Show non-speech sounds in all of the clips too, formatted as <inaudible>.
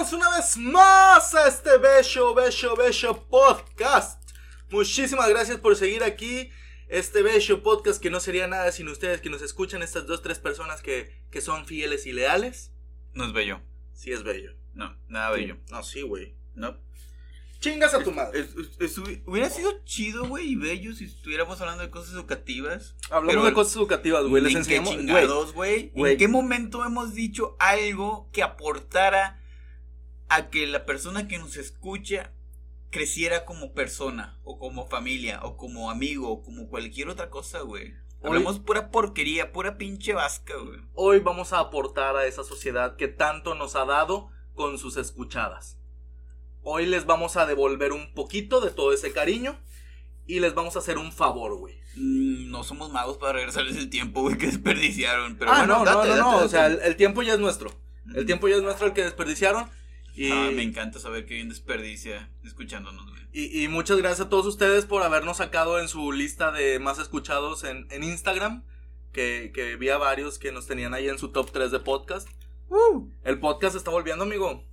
Bienvenidos una vez más a este bello, bello, bello podcast. Muchísimas gracias por seguir aquí. Este bello podcast que no sería nada sin ustedes que nos escuchan, estas dos, tres personas que, que son fieles y leales. No es bello. Sí es bello. No, nada bello. No, sí, güey. No. Chingas a tu madre. Es- es- es- hubiera sido chido, güey, y bello si estuviéramos hablando de cosas educativas. Hablamos pero de cosas educativas, güey. Les ¿En qué enseñamos? Güey. ¿En qué momento hemos dicho algo que aportara a que la persona que nos escucha creciera como persona, o como familia, o como amigo, o como cualquier otra cosa, güey? Hablamos pura porquería, pura pinche vasca, güey. Hoy vamos a aportar a esa sociedad que tanto nos ha dado con sus escuchadas. Hoy les vamos a devolver un poquito de todo ese cariño y les vamos a hacer un favor, güey. Mm, No somos magos para regresarles el tiempo, güey, que desperdiciaron. Pero ah, bueno, no, date, no, no, no, date, o sea, el, el tiempo ya es nuestro. El tiempo ya es nuestro el que desperdiciaron. Y, Ah, me encanta saber que alguien desperdicia escuchándonos, güey. y, y muchas gracias a todos ustedes por habernos sacado en su lista de más escuchados en, en Instagram. Que, que vi a varios que nos tenían ahí en su top 3 de podcast. El podcast está volviendo, amigo.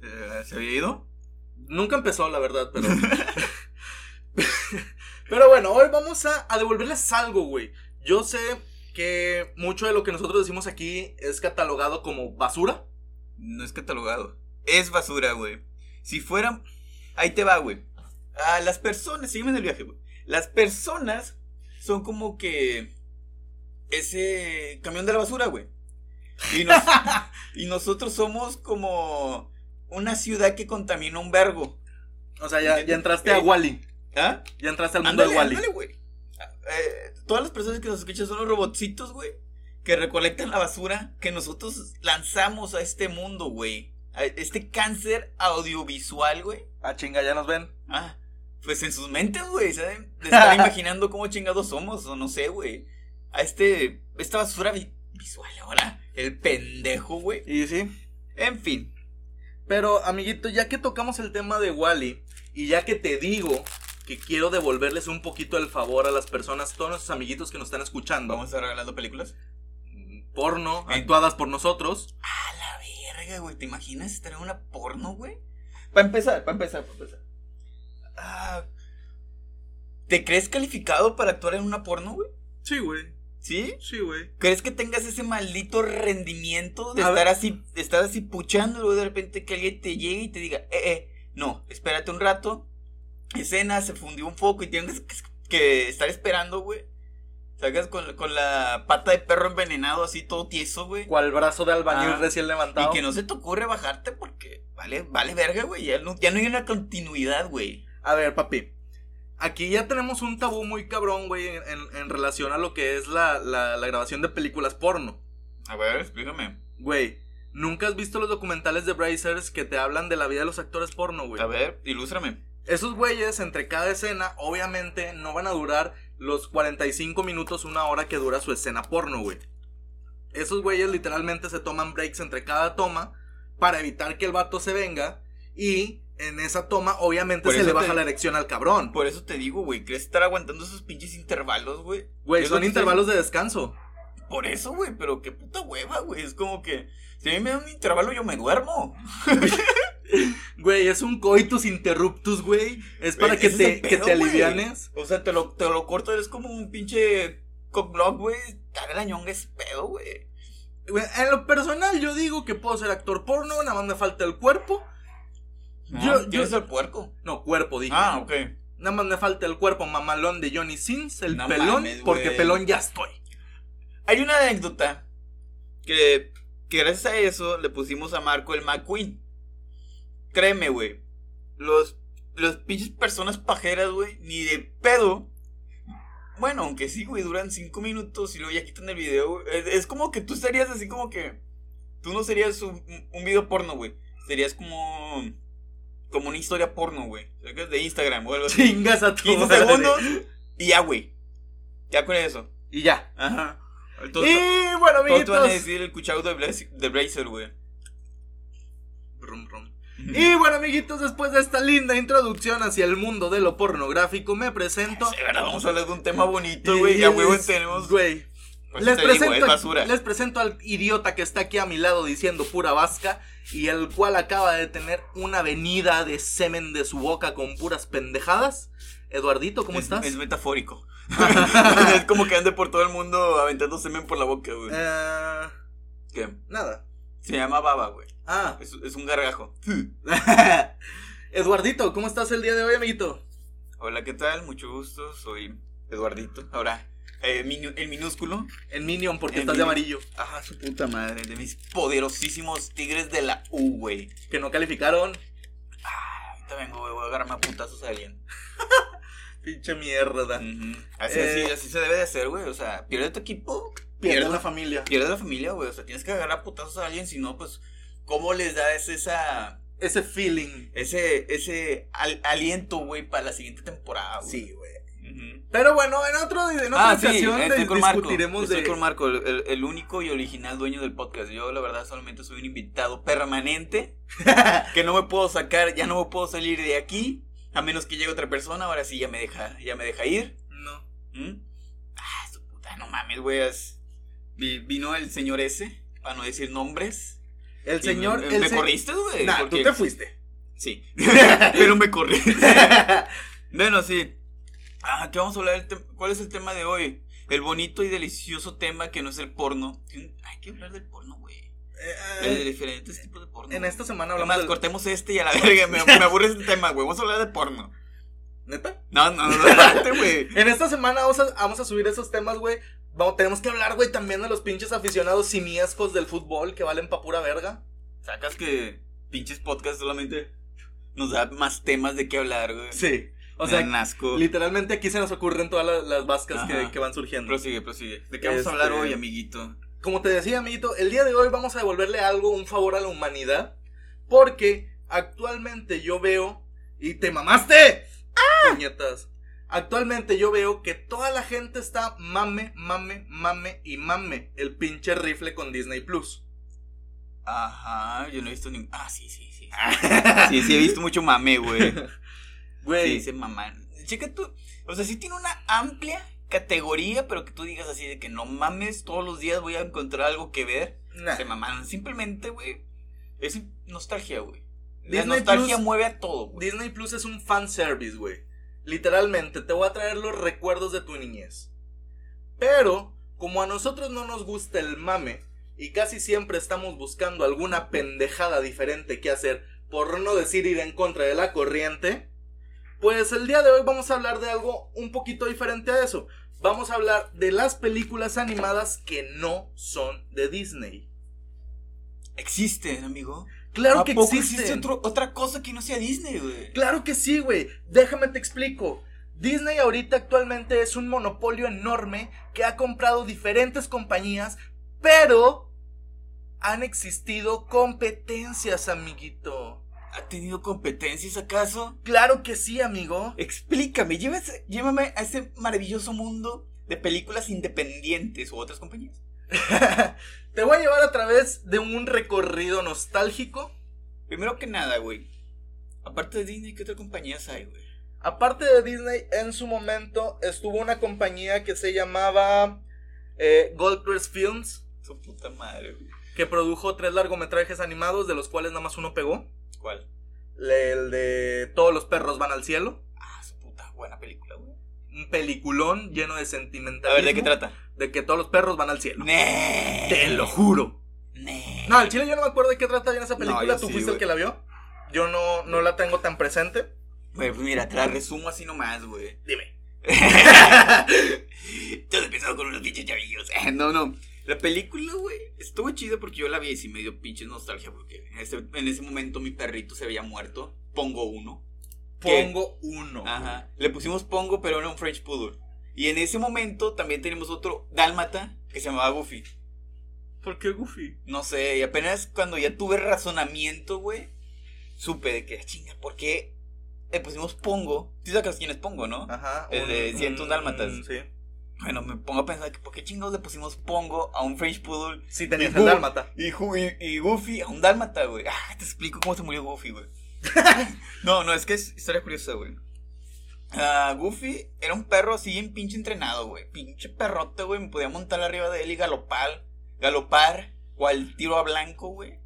Eh, ¿Se había ido? Nunca empezó, la verdad, pero. <laughs> <laughs> pero bueno, hoy vamos a, a devolverles algo, güey. Yo sé que mucho de lo que nosotros decimos aquí es catalogado como basura. No es catalogado. Es basura, güey. Si fuera. Ahí te va, güey. A las personas. Sígueme en el viaje, güey. Las personas son como que. Ese camión de la basura, güey. Y, nos- <laughs> y nosotros somos como. Una ciudad que contamina un vergo. O sea, ya, ya entraste a Eh, Wally. ¿Ah? Ya entraste al mundo Ándale, de Wally. ándale, güey. Eh, todas las personas que nos escuchan son los robotcitos, güey. Que recolectan la basura que nosotros lanzamos a este mundo, güey. Este cáncer audiovisual, güey. Ah, chinga, ya nos ven. Ah, pues en sus mentes, güey. ¿Saben? De estar <laughs> imaginando cómo chingados somos, o no sé, güey. A este. Esta basura vi- visual ahora. El pendejo, güey. Y sí. En fin. Pero, amiguito, ya que tocamos el tema de Wally, y ya que te digo que quiero devolverles un poquito el favor a las personas, todos nuestros amiguitos que nos están escuchando, Vamos a estar regalando películas. porno, actuadas por nosotros. Verga, güey. ¿Te imaginas estar en una porno, güey? Para empezar, para empezar, para empezar. Ah, ¿Te crees calificado para actuar en una porno, güey? Sí, güey. ¿Sí? Sí, güey. ¿Crees que tengas ese maldito rendimiento de A estar ver. así, de estar así puchando y luego de repente que alguien te llegue y te diga, eh, eh, no, espérate un rato, escena, se fundió un foco y tienes que, que estar esperando, güey. Salgas con, con la pata de perro envenenado así todo tieso, güey. Cual brazo de albañil Ah, recién levantado. Y que no se te ocurre bajarte porque vale, vale verga, güey. Ya no, ya no hay una continuidad, güey. A ver, papi. Aquí ya tenemos un tabú muy cabrón, güey, en, en- en relación a lo que es la, la- la grabación de películas porno. A ver, explícame. Güey, ¿nunca has visto los documentales de Brazers que te hablan de la vida de los actores porno, güey? A ver, ilústrame. Esos güeyes, entre cada escena, obviamente no van a durar los 45 minutos, una hora que dura su escena porno, güey. Esos güeyes literalmente se toman breaks entre cada toma para evitar que el vato se venga y en esa toma obviamente Por se le baja te- la erección al cabrón. Por eso te digo, güey, ¿crees estar aguantando esos pinches intervalos, güey? Güey, son intervalos de descanso. Por eso, güey, pero qué puta hueva, güey. Es como que si a mí me da un intervalo yo me duermo. <laughs> <laughs> Güey, es un coitus interruptus, güey. Es para Güey, que te, que te güey. alivianes. O sea, te lo, te lo corto, eres como un pinche cockblock, güey. Dale la ñonga ese pedo, güey. En lo personal, yo digo que puedo ser actor porno, nada más me falta el cuerpo. No, Yo- ¿Tienes yo- el puerco? No, cuerpo, dije. Ah, ok. Nada más me falta el cuerpo mamalón de Johnny Sins, el No pelón, mames, porque pelón ya estoy. Hay una anécdota que, que gracias a eso le pusimos a Marco el McQueen. Créeme, güey. Los, los pinches personas pajeras, güey, ni de pedo. Bueno, aunque sí, güey, duran cinco minutos y luego ya quitan el video. güey. Es, es como que tú serías así como que. Tú no serías un, un video porno, güey. Serías como. Como una historia porno, güey. De Instagram o algo así. Chingas a tu 15 madre. segundos y ya, güey. Ya con eso. Y ya. Ajá. Entonces, y bueno, todos te van a amiguitos. decir el cuchado de, Blaze- de Bracer, güey. Rum, rum. <laughs> Y bueno, amiguitos, después de esta linda introducción hacia el mundo de lo pornográfico, me presento. Sí, verdad, vamos a hablar de un tema bonito, güey. Ya, huevo, tenemos. Güey. Por eso Les te digo, presento, les presento al idiota que está aquí a mi lado diciendo pura vasca y el cual acaba de tener una venida de semen de su boca con puras pendejadas. Eduardito, ¿cómo es, estás? Es metafórico. <laughs> <laughs> es como que ande por todo el mundo aventando semen por la boca, güey. Eh, ¿Qué? nada. Se llama baba, güey. Ah, Es, es un gargajo. <laughs> Eduardito, ¿cómo estás el día de hoy, amiguito? Hola, ¿qué tal? Mucho gusto. Soy Eduardito. Ahora, eh, minu- el minúsculo. El Minion, porque El estás de amarillo. Ajá, su puta madre. De mis poderosísimos tigres de la U, güey. Que no calificaron. Ah, ahorita vengo, güey. Voy a agarrarme a putazos a alguien. <laughs> Pinche mierda. Así, Eh. así, así se debe de hacer, güey. O sea, pierde tu equipo. Pierde la familia. Pierde la familia, güey. O sea, tienes que agarrar a putazos a alguien. Si no, pues, ¿cómo les das esa. Ese feeling. Ese, ese al- aliento, güey, para la siguiente temporada, güey? Sí, güey. Pero bueno, en, otro, en otra Ah, sí, ocasión estoy de- con Marco. discutiremos Estoy de... con Marco, el, único y original dueño del podcast. Yo, la verdad, solamente soy un invitado permanente. <laughs> que no me puedo sacar, ya no me puedo salir de aquí. A menos que llegue otra persona. Ahora sí ya me deja, ya me deja ir. No. ¿Mm? Ah, su puta, no mames, güey. Vino el señor ese, para no decir nombres. El señor... Me, el me se- corriste, güey. Nah, tú te fuiste. Sí. Pero me corrí. bueno, sí. Ah, ¿qué vamos a hablar? ¿Cuál es el tema de hoy? El bonito y delicioso tema que no es el porno. Hay que hablar del porno, güey. Eh, De diferentes tipos de porno. en esta semana Además, hablamos del... cortemos este y a la verga. Me, me aburre este tema, güey. Vamos a hablar de porno. ¿Neta? No, no, no, no. En esta semana vamos a, vamos a subir esos temas, güey. Vamos, tenemos que hablar, güey, también de los pinches aficionados simiescos del fútbol que valen pa' pura verga. Sacas que pinches podcasts solamente nos da más temas de qué hablar, güey. Sí. O Me sea, asco. literalmente aquí se nos ocurren todas las, las vascas que, van surgiendo. Prosigue, prosigue. ¿De qué vamos a hablar Este- hoy, amiguito? Como te decía, amiguito, el día de hoy vamos a devolverle algo, un favor a la humanidad. Porque actualmente yo veo. ¡Y te mamaste! Puñetas. Actualmente yo veo que toda la gente está mame, mame, mame y mame el pinche rifle con Disney Plus. Ajá, yo no he visto ni. Ah, sí, sí, sí. <laughs> Sí, sí, he visto mucho mame, güey. Sí, Güey, dice mamá. Checa tú. O sea, sí tiene una amplia categoría, pero que tú digas así de que no mames, todos los días voy a encontrar algo que ver. nah. Se mamaron. Simplemente, güey. Es nostalgia, güey. La Disney nostalgia Plus- mueve a todo, güey. Disney Plus es un fan service, güey. Literalmente, te voy a traer los recuerdos de tu niñez. Pero, como a nosotros no nos gusta el mame, y casi siempre estamos buscando alguna pendejada diferente que hacer, por no decir ir en contra de la corriente, pues el día de hoy vamos a hablar de algo un poquito diferente a eso. Vamos a hablar de las películas animadas que no son de Disney. Existen, amigo. Claro ¿A que poco existe otro- otra cosa que no sea Disney, güey? Claro que sí, güey. Déjame te explico. Disney ahorita actualmente es un monopolio enorme que ha comprado diferentes compañías, pero han existido competencias, amiguito. ¿Ha tenido competencias acaso? Claro que sí, amigo. Explícame, llévame, llévame a ese maravilloso mundo de películas independientes u otras compañías. <laughs> Te voy a llevar a través de un recorrido nostálgico. Primero que nada, güey. Aparte de Disney, ¿qué otras compañías hay, güey? Aparte de Disney, en su momento estuvo una compañía que se llamaba eh, Goldcrest Films, Su puta madre, güey. que produjo tres largometrajes animados, de los cuales nada más uno pegó. ¿Cuál? El de Todos los perros van al cielo. Ah, su puta buena película. Un peliculón lleno de A sentimentalismo. ver, ¿de qué trata? De que todos los perros van al cielo. Nee. Te lo juro. Nee. No, al chile yo no me acuerdo de qué trata bien esa película. Tú sí, fuiste el que la vio. Yo no, no la tengo tan presente. Güey, pues mira, te la resumo así nomás, güey. Dime. <laughs> Todo empezó con unos pinches chavillos. Eh, No, no. La película, güey, estuvo chida porque yo la vi y sí me dio pinche nostalgia porque en ese, en ese momento mi perrito se había muerto. Pongo uno. Pongo uno. Ajá. Le pusimos Pongo, pero era un French Poodle. Y en ese momento también teníamos otro Dálmata que se llamaba Goofy. ¿Por qué Goofy? No sé, y apenas cuando ya tuve razonamiento, güey, supe de que, chinga, ¿por qué le pusimos Pongo? ¿Tú sabes quién es Pongo, no? Ajá. El de 101 dálmatas. Sí. Bueno, me pongo a pensar que ¿por qué chingados le pusimos Pongo a un French Poodle Sí, tenías el dálmata. y, y Goofy a un Dálmata, güey? Ah, te explico cómo se murió Goofy, güey. <laughs> no, no, es que es historia curiosa, güey. Ah, Goofy era un perro así en pinche entrenado, güey. Pinche perrote, güey. Me podía montar arriba de él y galopar. Galopar. Cual tiro a blanco, güey.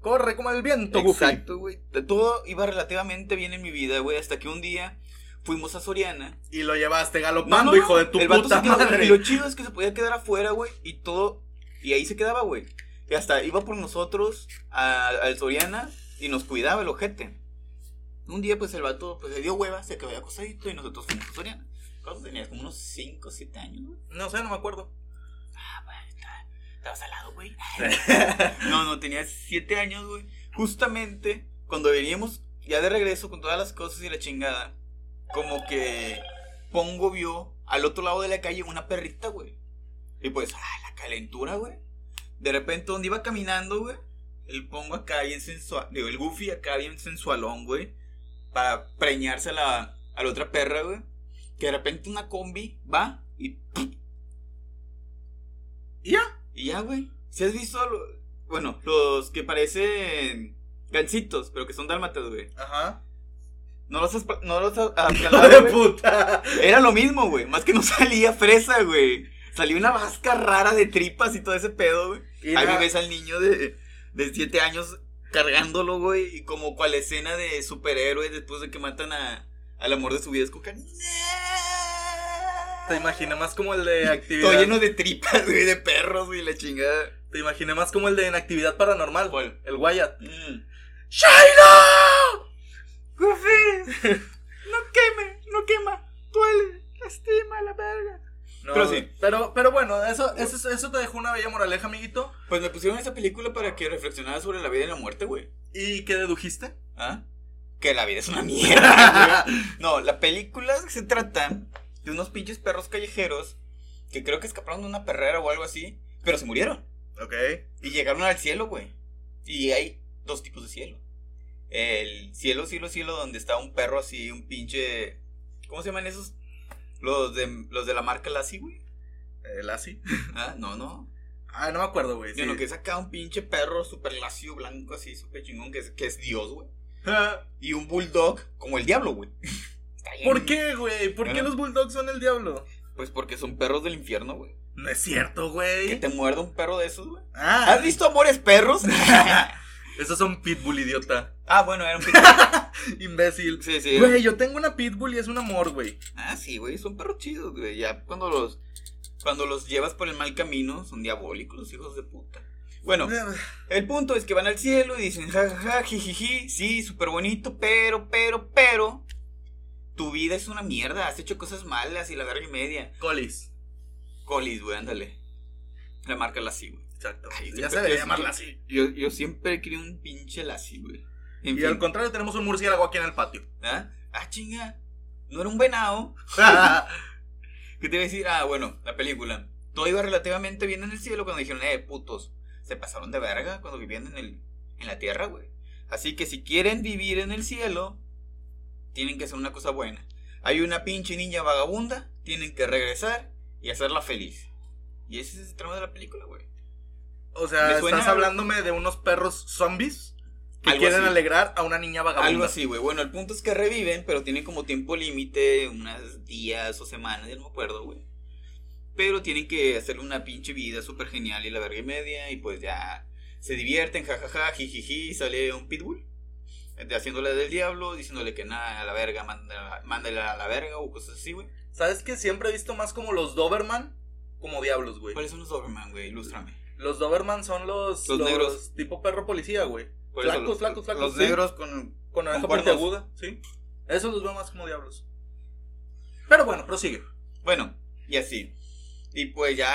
Corre como el viento, Goofy. Exacto, güey. Todo iba relativamente bien en mi vida, güey. Hasta que un día fuimos a Soriana. Y lo llevaste galopando, no, no, hijo de tu el vato puta quedó- madre. Y lo chido es que se podía quedar afuera, güey. Y todo. Y ahí se quedaba, güey. Y hasta iba por nosotros a- al Soriana y nos cuidaba el ojete. Un día, pues el vato pues, le dio hueva, se quedó ahí acosadito y nosotros fuimos a Soriana. ¿Cuánto tenías? Como unos 5 o 7 años, güey. No sé, no me acuerdo. Ah, güey, estabas al lado, güey. no, no, tenía 7 años, güey. Justamente cuando veníamos ya de regreso con todas las cosas y la chingada, como que Pongo vio al otro lado de la calle una perrita, güey. Y pues, ah, la calentura, güey. De repente, donde iba caminando, güey, el Pongo acá bien sensual, digo, el Goofy acá bien sensualón, güey, para preñarse a la, a la otra perra, güey. Que de repente una combi va y ¿Y ya? Y ya, güey. Si has visto, lo- bueno, los que parecen gancitos, pero que son dálmatas, güey. Ajá. No los has, no los has <laughs> aplanado, de puta. Era lo mismo, güey. Más que no salía fresa, güey. Salía una vasca rara de tripas y todo ese pedo, güey. Ahí la- ves al niño de, de 7 años cargándolo, güey. Y como cual escena de superhéroe después de que matan a, al amor de su vida. Es. Te imaginé más como el de <laughs> actividad. Todo lleno de tripas, güey, de perros, güey, la chingada. Te imaginé más como el de en actividad paranormal. ¿Cuál? El Wyatt. Mm. Goofy, <laughs> no queme, no quema, duele, lastima la verga. No, Pero sí. Pero, pero bueno, eso, eso, eso te dejó una bella moraleja, amiguito. Pues me pusieron esa película para que reflexionara sobre la vida y la muerte, güey. ¿Y qué dedujiste? ¿Ah? Que la vida es una mierda. güey. <laughs> no, la película se trata de unos pinches perros callejeros que creo que escaparon de una perrera o algo así, pero se murieron. ok. Y llegaron al cielo, güey. Y hay dos tipos de cielo. El cielo, cielo, cielo, donde está un perro así, un pinche... ¿Cómo se llaman esos? Los de, los de la marca Lassie, güey. El así. <laughs> Ah, no, no. Ah, no me acuerdo, güey. sí. Sino que es acá un pinche perro súper lacio, blanco, así, súper chingón, que es, que es Dios, güey. <laughs> Y un bulldog como el diablo, güey. ¿Por qué, güey? ¿Por qué los bulldogs son el diablo? Pues porque son perros del infierno, güey. No es cierto, Que güey. te muerda un perro de esos, güey. Ah, ¿Has visto Amores Perros? <laughs> esos son pitbull, idiota. ah, bueno, era un pitbull. <laughs> Imbécil. Sí, sí. Güey, yo tengo una pitbull y es un amor, güey. Ah, sí, güey, son perros chidos, güey. Ya cuando los cuando los llevas por el mal camino, son diabólicos los hijos de puta. Bueno, <sighs> el punto es que van al cielo y dicen, jajaja, jijiji, sí, súper bonito, pero, pero, pero, tu vida es una mierda, has hecho cosas malas y la verga y media. Colis. Colis, güey, ándale. La marca Lassie, güey. Exacto. Ay, ya se llamarla así. Yo, yo siempre quería un pinche Lassie, güey. En Y fin, al contrario, tenemos un murciélago aquí en el patio. ¿ah? Ah, chinga, no era un venado. <laughs> ¿Qué te iba a decir? Ah, bueno, la película. Todo iba relativamente bien en el cielo cuando dijeron, eh, putos, se pasaron de verga cuando vivían en, el, en la tierra, güey. Así que si quieren vivir en el cielo, tienen que hacer una cosa buena. Hay una pinche niña vagabunda, tienen que regresar y hacerla feliz. Y ese es el tramo de la película, güey. O sea, estás hablándome de unos perros zombies que Algo quieren así. alegrar a una niña vagabunda. Algo así, güey. Bueno, el punto es que reviven, pero tienen como tiempo límite, unas días o semanas, ya no me acuerdo, güey. Pero tienen que hacer una pinche vida súper genial y la verga y media, y pues ya se divierten, jajaja, jijiji, sale un pitbull. Haciéndole del diablo, diciéndole que nada, a la verga, mándale, mándale a la verga o cosas así, güey. ¿Sabes que siempre he visto más como los Doberman como diablos, güey? ¿Cuáles son los Doberman, güey? Ilústrame. Los Doberman son los, Los negros. tipo perro policía, güey. Por eso Flacos, los- flacos, flacos. Los sí. negros con. Con oreja puntiaguda, sí. Esos los veo más como diablos. Pero bueno, prosigue. Bueno, y así. Y pues ya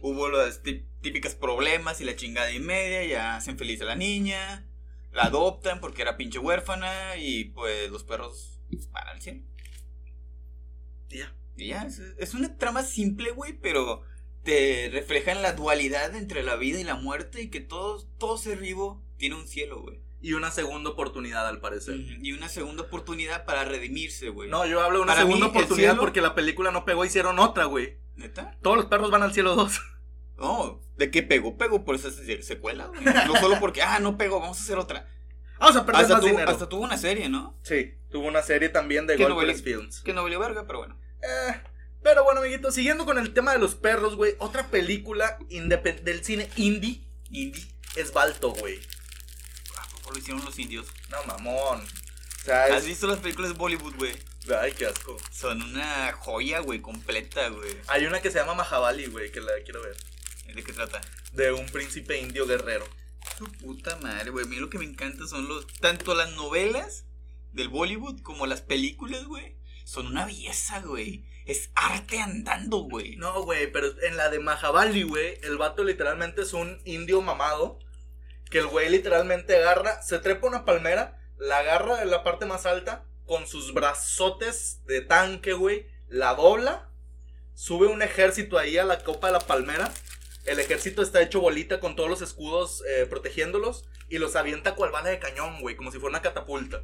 hubo las tí- típicas problemas y la chingada y media, ya hacen feliz a la niña, la adoptan porque era pinche huérfana y pues los perros van al cielo. Y ya. Y ya, es, es una trama simple, güey, pero te reflejan la dualidad entre la vida y la muerte y que todo, todo ser vivo tiene un cielo, güey. Y una segunda oportunidad, al parecer. Y una segunda oportunidad para redimirse, güey. No, yo hablo de una Para segunda mí, oportunidad cielo- porque la película no pegó, hicieron otra, güey. ¿Neta? Todos los perros van al cielo 2. No, ¿de qué pegó? Pegó por esa se- secuela, güey. <laughs> No solo porque, ah, no pegó, vamos a hacer otra. Vamos a perder Hasta, más tuvo- dinero. hasta tuvo una serie, ¿no? Sí, tuvo una serie también de vale- Films. Que no valió verga, pero bueno. Eh, pero bueno, amiguito, siguiendo con el tema de los perros, güey. Otra película del cine indie, indie, es Balto, güey. ¿A poco lo hicieron los indios? No, mamón. O sea, ¿Has es... visto las películas de Bollywood, güey? Ay, qué asco. Son una joya, güey, completa, güey. Hay una que se llama Mahabali, güey, que la quiero ver. ¿De qué trata? De un príncipe indio guerrero. Su puta madre, güey. A mí lo que me encanta son los. Tanto las novelas del Bollywood como las películas, güey. Son una belleza, güey. Es arte andando, güey. No, güey, pero en la de Mahabali, güey, el vato literalmente es un indio mamado. Que el güey literalmente agarra, se trepa una palmera, la agarra de la parte más alta, con sus brazotes de tanque, güey, la dobla, sube un ejército ahí a la copa de la palmera. El ejército está hecho bolita con todos los escudos eh, protegiéndolos y los avienta cual bala de cañón, güey, como si fuera una catapulta.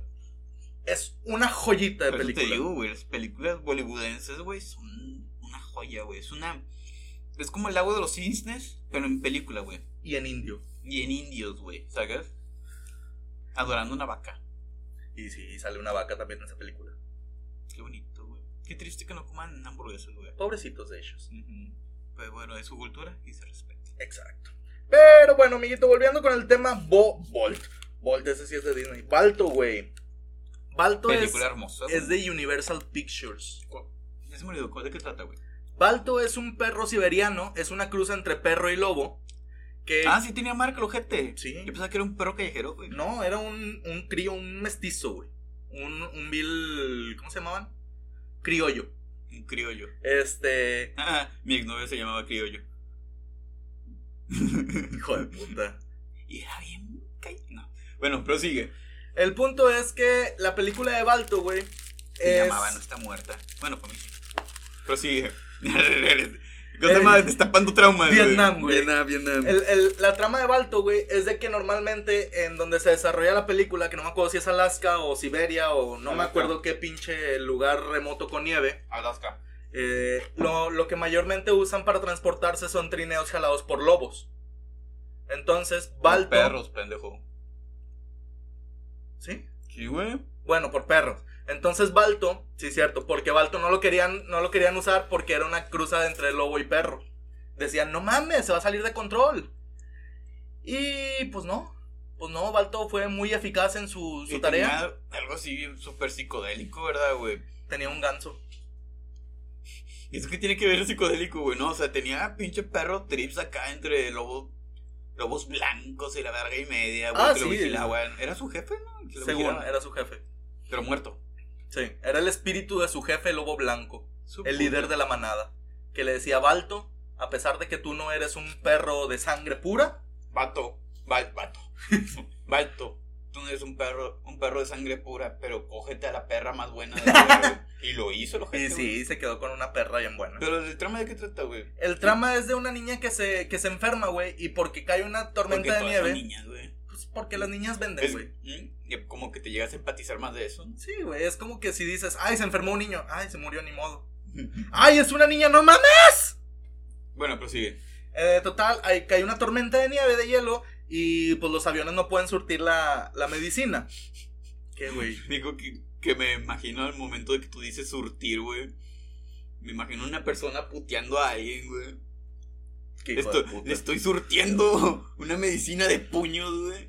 Es una joyita de Por eso película. te digo, güey. Las películas bollywoodenses, güey, son una joya, güey. Es una. Es como el lago de los cisnes, pero en película, güey. Y en indio. Y en indios, güey, ¿sabes? Adorando una vaca. Y sí, sale una vaca también en esa película. Qué bonito, güey. Qué triste que no coman hamburguesas, güey. Pobrecitos de ellos. Ujú. Pero bueno, es su cultura y se respeta. Exacto. Pero bueno, amiguito, volviendo con el tema Bo Bolt. Bolt, ese sí es de Disney. Balto, güey. Balto es, hermosa. de Universal Pictures. Ya se me olvidó, ¿de qué trata, güey? Balto es un perro siberiano, es una cruza entre perro y lobo. Que Ah, sí tenía marca el ojete. Sí. Yo pensaba que era un perro callejero, güey. no, era un, un crío, un mestizo, güey. Un, un vil. ¿Cómo se llamaban? Criollo. Un criollo. Este. Ah, <laughs> mi exnovio se llamaba criollo. Hijo de puta. y era bien No. Bueno, prosigue. El punto es que la película de Balto, güey. Se es- llamaba No está muerta. Bueno, para mí sí. Prosigue. ¿Qué llama? Destapando traumas. güey. Vietnam, güey. Vietnam, Vietnam. El- el- la trama de Balto, güey, es de que normalmente en donde se desarrolla la película, que no me acuerdo si es Alaska o Siberia o no me Alaska. acuerdo qué pinche lugar remoto con nieve, Alaska. eh, lo, lo que mayormente usan para transportarse son trineos jalados por lobos. Entonces, Balto... Perros, pendejo. ¿Sí? Sí, güey. Bueno, por perros. Entonces Balto, sí cierto, porque Balto no lo querían, no lo querían usar porque era una cruza entre lobo y perro. Decían, no mames, se va a salir de control. Y pues no, pues no, Balto fue muy eficaz en su, su Y tarea. tenía Algo así súper psicodélico, ¿verdad, güey? Tenía un ganso. ¿Y eso qué tiene que ver el psicodélico, güey? No, o sea, tenía pinche perro trips acá entre lobos, lobos blancos y la verga y media, güey, Ah, que lo sí. vigilaban. Era su jefe, ¿no? Según vigilaba. era su jefe. Pero muerto. Sí, era el espíritu de su jefe, Lobo Blanco, Su el puta. líder de la manada, que le decía, Balto, a pesar de que tú no eres un perro de sangre pura, Vato, val- vato. Tú no eres un perro, un perro de sangre pura, pero cógete a la perra más buena de la. <laughs> Y lo hizo el y ojete, güey. sí, se quedó con una perra bien buena. Pero el trama de qué trata, güey. El trama es de una niña que se, que se enferma, güey, y porque cae una Porque tormenta de todas son nieve, niñas, güey. pues porque las niñas venden, güey. ¿Mm? Y como que te llegas a empatizar más de eso. Sí, güey, es como que si dices, ay, se enfermó un niño, ay, se murió, ni modo. <laughs> Ay, es una niña, no mames. bueno, prosigue. Eh, total, hay, cae una tormenta de nieve, de hielo, y pues los aviones no pueden surtir la, la medicina. ¿Qué, güey? Digo que, que me imagino al momento de que tú dices surtir, güey. Me imagino una persona puteando a alguien, güey. Estoy, le estoy surtiendo <laughs> una medicina de puños, güey.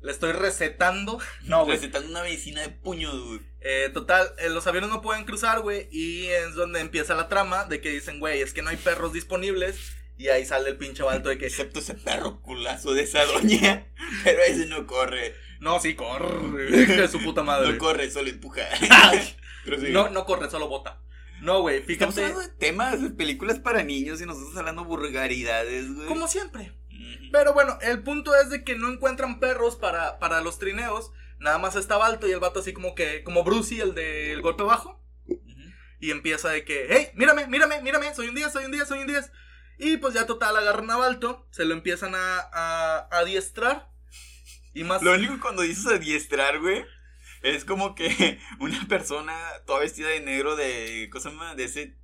Le estoy recetando. <laughs> No, güey. Recetando una medicina de puños, güey. Eh, total, eh, los aviones no pueden cruzar, güey. Y es donde empieza la trama de que dicen, güey, es que no hay perros disponibles. Y ahí sale el pinche balto de que, Excepto ese perro culazo de esa doña. <laughs> Pero ese no corre. no, sí, corre. <laughs> De su puta madre. No corre, solo empuja. <laughs> Pero sí. No, no corre, solo bota. No, güey, Estamos fíjate. hablando de temas, de películas para niños y nosotros hablando vulgaridades, güey. Como siempre. Pero bueno, el punto es de que no encuentran perros para, para los trineos. Nada más está Balto y el vato así como que, como Brucey, el del golpe bajo. Y empieza de que, hey, mírame, mírame, mírame, soy un 10, soy un 10, soy un 10. Y pues ya total agarran a Balto, se lo empiezan a, a, a adiestrar. Y más... Lo único cuando dices adiestrar, güey, es como que <laughs> una persona toda vestida de negro de, ¿cómo se llama? De ese,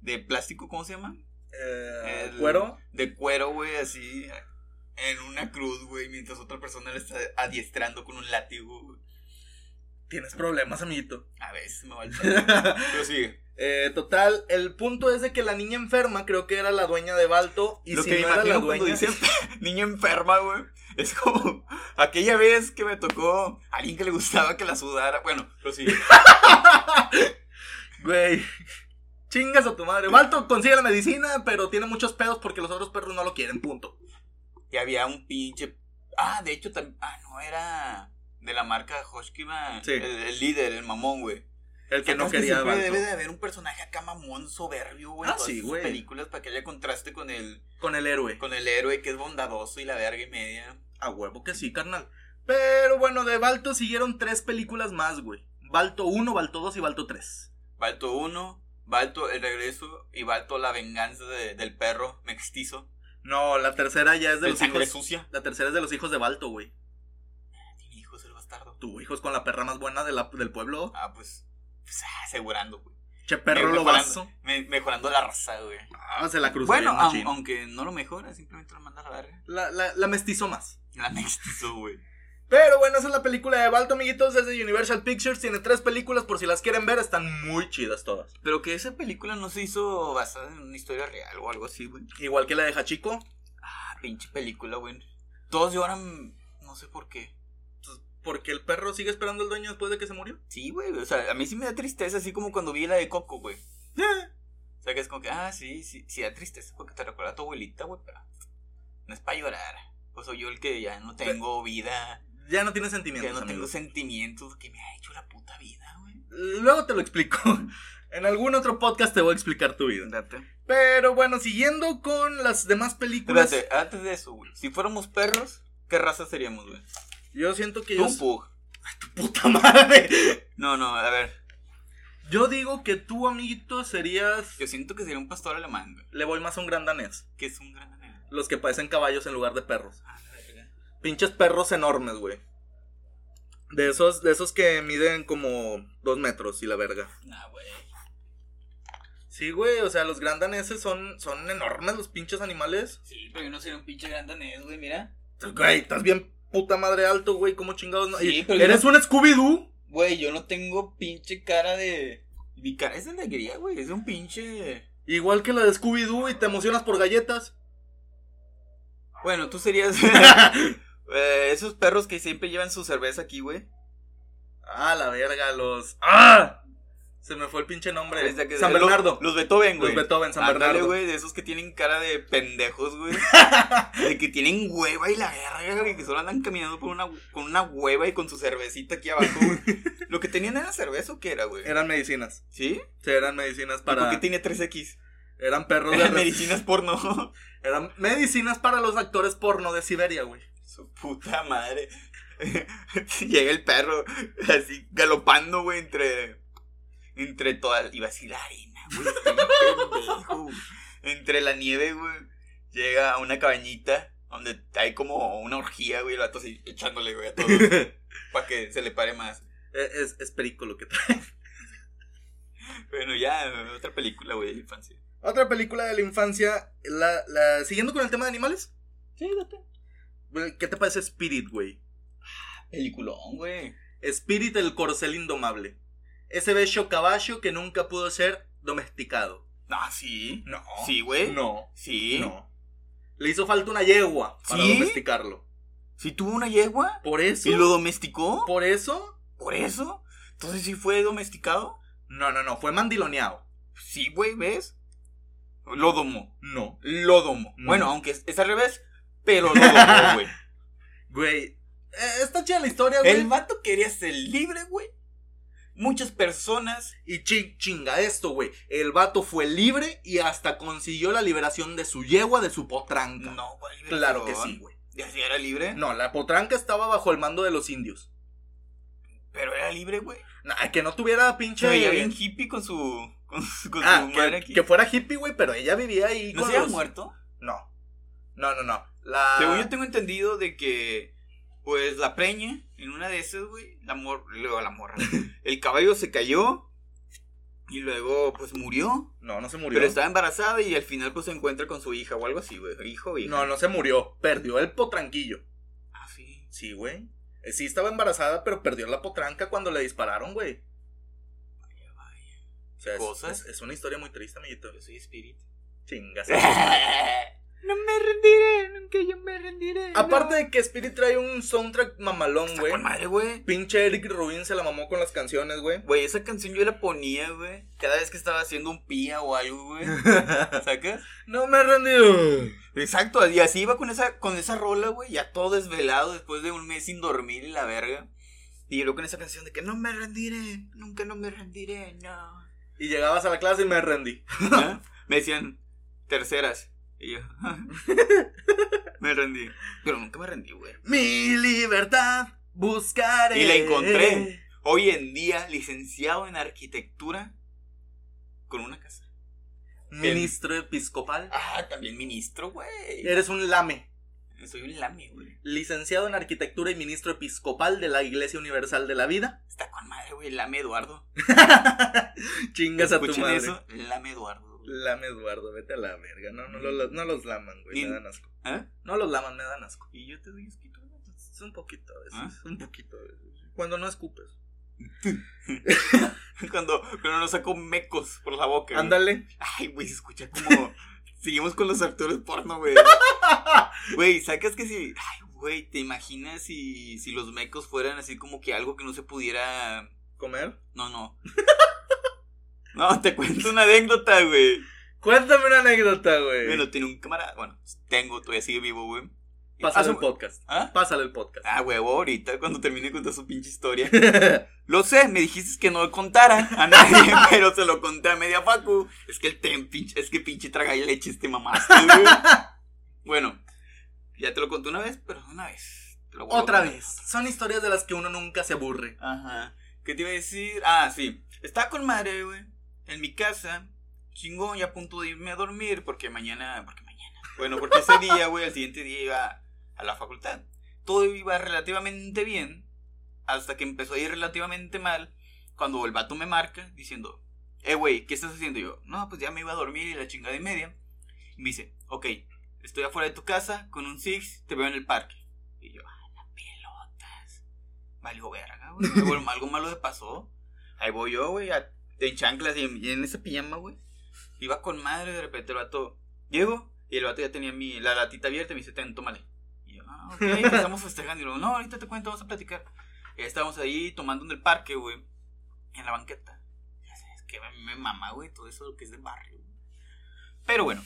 de plástico, ¿cómo se llama? eh, el- cuero. De cuero, güey, así, en una cruz, güey, mientras otra persona le está adiestrando con un látigo, güey. Tienes problemas, amiguito. A veces me va el <laughs> Pero sigue. Eh, total, el punto es de que la niña enferma creo que era la dueña de Balto. Y Lo si que no era la dueña. dicen <laughs> <laughs> niña enferma, güey. Es como aquella vez que me tocó a alguien que le gustaba que la sudara. Bueno, pero sí. <laughs> Güey. Chingas a tu madre. Balto consigue la medicina, pero tiene muchos pedos porque los otros perros no lo quieren, punto. Y había un pinche. Ah, de hecho, también. Ah, no, era de la marca Hoshkiba. Sí. El, el líder, el mamón, güey. El que no ¿Sabes quería siempre Balto. debe de haber un personaje acá mamón, soberbio, güey. Ah, en todas sí, güey. películas para que haya contraste con el, Con el héroe. con el héroe que es bondadoso y la verga y media. A huevo que sí, carnal. Pero bueno, de Balto siguieron tres películas más, güey. Balto 1, Balto 2 y Balto 3. Balto 1, Balto el regreso y Balto la venganza de- del perro mestizo. No, la tercera ya es de los hijos. sucia. La tercera es de los hijos de Balto, güey. Tiene hijos el bastardo. Tu hijo es con la perra más buena de la- del pueblo. Ah, pues. Pues ah, asegurando, güey. Che perro lo vaso. me- mejorando la raza, güey. Ah, se la cruzó. Bueno, aunque no lo mejora, simplemente lo manda a la verga. La, la, la mestizó más. La mestizo, güey. Pero bueno, esa es la película de Balto, amiguitos. Es de Universal Pictures. Tiene tres películas. Por si las quieren ver, están muy chidas todas. Pero que esa película no se hizo basada en una historia real o algo así, güey. Igual que la de Hachiko. Ah, pinche película, güey. Todos lloran, no sé por qué. Porque el perro sigue esperando al dueño después de que se murió. Sí, güey. O sea, a mí sí me da tristeza, así como cuando vi la de Coco, güey. O sea, que es como que, ah, sí, sí, sí da tristeza porque te recuerda a tu abuelita, güey, pero no es para llorar. Pues soy yo el que ya no tengo vida, Ya no tiene ya sentimientos. no tengo sentimientos que me ha hecho la puta vida, güey. Luego te lo explico. <laughs> En algún otro podcast te voy a explicar tu vida. Date. Pero bueno, siguiendo con las demás películas. Espérate, antes de eso, güey. Si fuéramos perros, ¿qué raza seríamos, güey? Yo siento que Tú yo. un pug. Puta madre. No, no, a ver. Yo digo que tú, amiguito, serías. Yo siento que sería un pastor alemán, güey. Le voy más a un gran danés. Que es un gran anhelo. Los que parecen caballos en lugar de perros. Ah. Pinches perros enormes, güey. De esos, de esos que miden como dos metros y la verga. Nah, güey. Sí, güey, o sea, los gran daneses son, son enormes los pinches animales. Sí, pero yo no sería un pinche gran danés, güey, mira. Güey, estás bien puta madre alto, güey, como chingados. no- Sí, pero ¿Eres un Scooby-Doo? Güey, yo no tengo pinche cara de. Mi cara es de alegría, güey. Es un pinche. Igual que la de Scooby-Doo y te emocionas por galletas. Bueno, tú serías. <laughs> <laughs> eh, esos perros que siempre llevan su cerveza aquí, güey. Ah, la verga, los. ¡Ah! Se me fue el pinche nombre. De que- San Bernardo. Los, Beethoven, güey. Los Beethoven, San Ándale, Bernardo. güey, de esos que tienen cara de pendejos, güey. <laughs> de que tienen hueva y la verga, güey. Que solo andan caminando por una, con una hueva y con su cervecita aquí abajo, güey. <laughs> Lo que tenían era cerveza o qué era, güey. Eran medicinas. ¿Sí? Sí, eran medicinas ¿Para... ¿Por qué tiene 3X? Eran perros de. Eran medicinas porno. <laughs> Eran medicinas para los actores porno de Siberia, güey. Su puta madre. Llega el perro así galopando, güey, entre. Entre toda. Iba a decir la arena, güey. pendejo. Entre la nieve, güey. Llega a una cabañita donde hay como una orgía, güey. El vato así echándole, güey, a todos. <laughs> para que se le pare más. es, es, es perico lo que trae. Bueno, ya, otra película, güey, de la infancia. Otra película de la infancia. La, la, siguiendo con el tema de animales. Sí, date. ¿Qué te parece Spirit, güey? Peliculón, güey. Spirit, el corcel indomable. Ese bello caballo que nunca pudo ser domesticado. Ah, sí. No. Sí, güey. No. Sí. No. Le hizo falta una yegua para ¿Sí? domesticarlo. ¿Sí tuvo una yegua? ¿Por eso? ¿Y lo domesticó? ¿Por eso? ¿Por eso? Entonces sí fue domesticado. No, no, no. Fue mandiloneado. Sí, güey, ¿ves? Lo domó. No. Lo domó. No. Bueno, aunque es, es al revés, pero lo domó, <laughs> güey. Güey. eh, está chida la historia, güey. El vato quería ser libre, güey. Muchas personas. Y chi- chinga esto, güey. El vato fue libre y hasta consiguió la liberación de su yegua, de su potranca. No, güey. Claro que sí, güey. ¿Ya sí era libre? No, la potranca estaba bajo el mando de los indios. Pero era libre, güey. Nah, que no tuviera pinche. Se veía bien hippie con su. Con su, con Ah, su madre que, aquí. que fuera hippie, güey, pero ella vivía ahí. ¿No con se había los- muerto? No. No, no, no. La. Según yo tengo entendido de que, pues, la preña, en una de esas, güey, la mor luego la morra, <laughs> el caballo se cayó Y luego, pues murió. No, no se murió. Pero estaba embarazada y al final, pues se encuentra con su hija o algo así, güey. Hijo hija. No, no se murió. Perdió el potranquillo. Ah, sí. Sí, güey. Eh, Sí estaba embarazada, pero perdió la potranca cuando le dispararon, güey. Vaya, vaya. O sea, es- Cosas. Es, es una historia muy triste, amiguito. Yo soy espíritu. Chingas. <laughs> no me rendiré, nunca yo me rendiré. Aparte de que Spirit trae un soundtrack mamalón, güey. madre, güey. Pinche Eric Rubin se la mamó con las canciones, güey. Güey, esa canción yo la ponía, güey. Cada vez que estaba haciendo un pía o algo, güey. <laughs> ¿Sacas? no me he rendido. Exacto, y así iba con esa, con esa rola, güey, ya todo desvelado después de un mes sin dormir y la verga. Y luego con esa canción de que no me rendiré, nunca no me rendiré, no. Y llegabas a la clase y me rendí. <laughs> ¿Ah? Me decían terceras. Y yo, <laughs> me rendí. Pero nunca me rendí, güey. Mi libertad buscaré. Y la encontré. Hoy en día, licenciado en arquitectura con una casa. Ministro episcopal. Ah, también ministro, güey. Eres un lame. Soy un lame, güey. Licenciado en arquitectura y ministro episcopal de la Iglesia Universal de la Vida. Está con madre, güey. Lame Eduardo. <laughs> Chingas a tu madre. eso. Lame Eduardo. Güey. Lame Eduardo, vete a la verga. No, no, lo- no los laman, güey. Me dan asco. ¿Ah? No los laman, me dan asco. Y yo te doy esquito. Es un poquito a veces. ¿Ah? Un poquito a veces. Cuando no escupes. <laughs> Cuando, cuando nos saco mecos por la boca. Ándale. Ay, güey, se escucha como. Seguimos con los actores porno, güey. <laughs> Güey, sacas que si. Ay, güey, ¿te imaginas si, si los mecos fueran así como que algo que no se pudiera. ¿Comer? No, no. <laughs> No, te cuento una anécdota, güey. Cuéntame una anécdota, güey. Bueno, tengo un camarada. Bueno, tengo, todavía sigue vivo, güey. Pásale Ah, el podcast. ¿Ah? Pásale el podcast. Ah, huevo, ahorita cuando termine de contar su pinche historia. <laughs> Lo sé, me dijiste que no lo contara a nadie, <laughs> pero se lo conté a media facu. Es que el tem, pinche, es que pinche traga leche este mamaste, güey. <laughs> Bueno, ya te lo conté una vez, pero una vez. Te lo Otra vez. Son historias de las que uno nunca se aburre. Ajá. ¿Qué te iba a decir? Ah, sí. Estaba con madre, güey. En mi casa. Chingón, ya a punto de irme a dormir. Porque mañana. Porque mañana. Bueno, porque ese día, güey, el siguiente día iba a la facultad. Todo iba relativamente bien. Hasta que empezó a ir relativamente mal. Cuando el vato me marca diciendo: Eh, güey, ¿qué estás haciendo? Y yo, no, pues ya me iba a dormir y la chingada y media. Y me dice: Ok, estoy afuera de tu casa con un Six, te veo en el parque. Y yo, ah, la pelotas. Valió verga, güey. Algo, algo malo le pasó. Ahí voy yo, güey, a- en chanclas y en, y en esa pijama, güey. Iba con madre, de repente el vato llego y el vato ya tenía mi, la latita abierta y me dice, ten, tómale. Y yo, ah, ok, <laughs> estamos festejando. Y luego, no, ahorita te cuento, vamos a platicar. Y estábamos ahí tomando en el parque, güey, en la banqueta. Ya sabes que me, mama, güey, todo eso que es de barrio. güey. Pero bueno.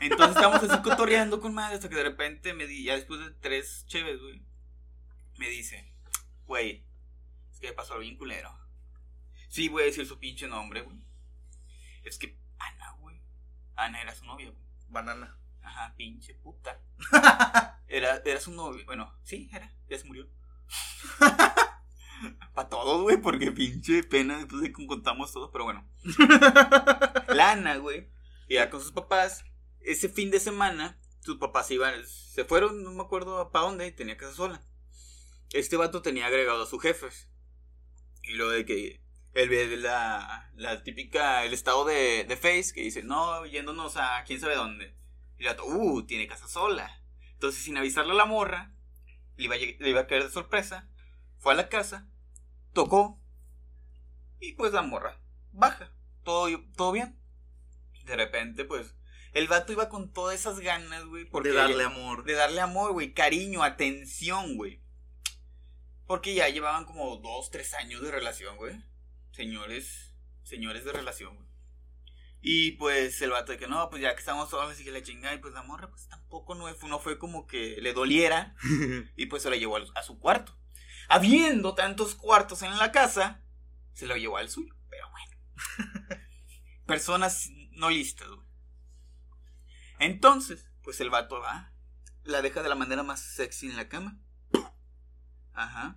Entonces estábamos así cotorreando con madre hasta que de repente me di, ya después de tres cheves, güey, me dice, güey, es que pasó algo bien culero. Sí, voy a decir su pinche nombre, güey. Es que Ana, güey. Ana era su novia, güey. Banana. Ajá, pinche puta. <laughs> Era, era su novia. Bueno, sí, era. Ya se murió. <laughs> Para todos, güey, porque pinche pena después de que contamos todo, pero bueno. <laughs> Lana, güey. Iba con sus papás. Ese fin de semana, sus papás iban, se fueron, no me acuerdo para dónde, y tenía casa sola. Este vato tenía agregado a sus jefes. Y lo de que ve la, la típica, el estado de, de Face que dice, no, yéndonos a quién sabe dónde. Y el vato, uh, tiene casa sola. Entonces, sin avisarle a la morra, le iba a, le iba a caer de sorpresa. Fue a la casa, tocó, y pues la morra baja. Todo, todo bien. De repente, pues, el vato iba con todas esas ganas, güey. porque de darle amor. de darle amor, güey, cariño, atención, güey. Porque ya llevaban como dos, tres años de relación, güey. Señores, señores de relación, güey. Y pues el vato de que no, pues ya que estamos solos y que la chingada, y pues la morra, pues tampoco no fue, no fue como que le doliera. <laughs> Y pues se la llevó a su cuarto. Habiendo tantos cuartos en la casa, se lo llevó al suyo. Pero bueno. <laughs> Personas no listas, güey. Entonces, pues el vato va, la deja de la manera más sexy en la cama. Ajá.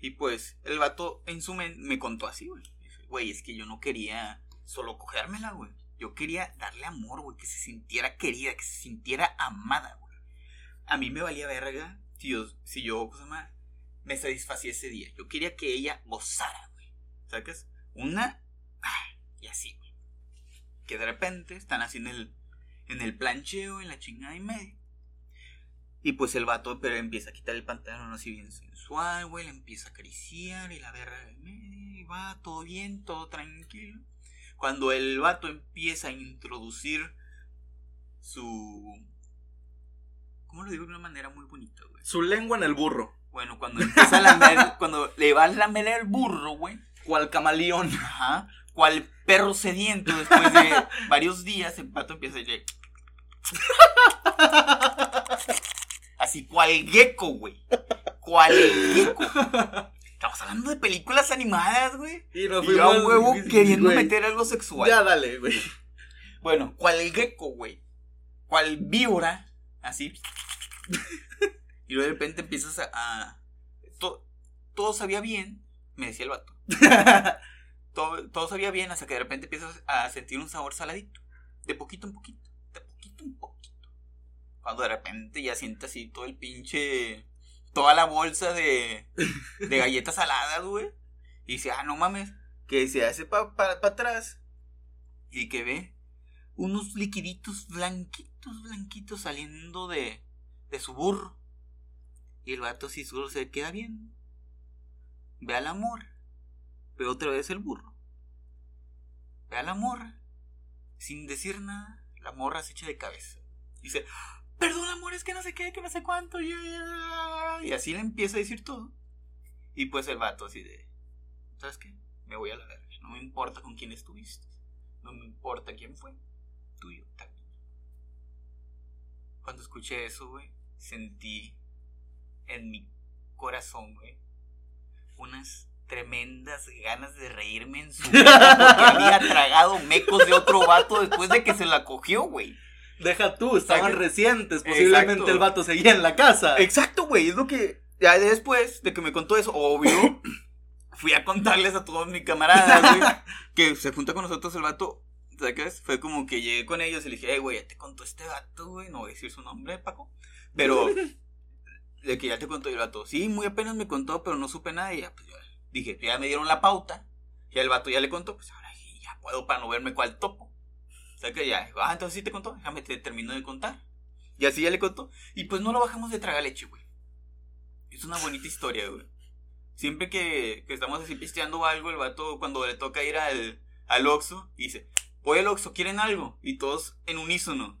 Y pues el vato en su mente me contó así, güey. Güey, es que yo no quería solo cogérmela, güey. Yo quería darle amor, güey, que se sintiera querida, que se sintiera amada, güey. A mí me valía verga si yo, si yo, ¿cómo se llama? Me satisfacía ese día. Yo quería que ella gozara, güey. ¿Sacas? Una Y así, güey. Que de repente están así en el, en el plancheo, en la chingada y medio. Y pues el vato pero empieza a quitar el pantalón así bien sensual, güey. Le empieza a acariciar y la verga va todo bien, todo tranquilo. Cuando el vato empieza a introducir su. ¿Cómo lo digo de una manera muy bonita, güey? Su lengua en el burro. Bueno, cuando empieza a lamer, <laughs> cuando le va a lamer el burro, güey. Cual camaleón. Ajá. Cual perro sediento después de <laughs> varios días, el pato empieza a decir. Así, cual gecko, güey. Cual gecko. Estamos hablando de películas animadas, güey. Y nos Y yo a fuimos- huevo queriendo güey. meter algo sexual. Ya dale, güey. Bueno, cual gecko, güey. Cual víbora. Así. y luego de repente empiezas a. a- to- todo sabía bien, me decía el vato. <laughs> todo, todo sabía bien hasta que de repente empiezas a sentir un sabor saladito. De poquito en poquito. De poquito en poquito. Cuando de repente ya sientes así todo el pinche. Toda la bolsa de, de <laughs> galletas saladas, güey. Y dice, ah, no mames. Que se hace para atrás. Y que ve unos liquiditos blanquitos, blanquitos saliendo de, de su burro. Y el vato así solo se queda bien. Ve al amor. Ve otra vez el burro. Ve a la morra. Sin decir nada, la morra se echa de cabeza. Dice, perdón amor, es que no sé qué, que no sé cuánto. ya, ya, ya". Y así le empieza a decir todo. Y pues el vato así de, ¿sabes qué? Me voy a la verga. No me importa con quién estuviste. No me importa quién fue. Tuyo también. Cuando escuché eso, güey, sentí en mi corazón, güey, unas tremendas ganas de reírme en su vida porque había tragado mecos de otro vato después de que se la cogió, güey. Deja tú, estaban Exacto. recientes. Posiblemente Exacto. el vato seguía en la casa. Exacto, güey, es lo que ya después de que me contó eso, obvio, <coughs> fui a contarles a todos mis camaradas, güey, <laughs> que se junta con nosotros el vato. ¿Sabes? Fue como que llegué con ellos y le dije, hey, güey, ya te contó este vato, güey. No voy a decir su nombre, Paco. Pero, <laughs> de que ya te contó el vato. Sí, muy apenas me contó, pero no supe nada. Y ya, pues, ya, dije, ya me dieron la pauta. Y el vato ya le contó, pues ahora sí, ya puedo para no verme cuál topo. O sea que ya, ah, entonces sí te contó, déjame te termino de contar. Y así ya le contó. Y pues no lo bajamos de traga leche, güey. Es una bonita historia, güey. Siempre que, que estamos así pisteando algo, el vato cuando le toca ir al, al Oxxo, dice, voy al Oxxo, ¿quieren algo? Y todos en unísono.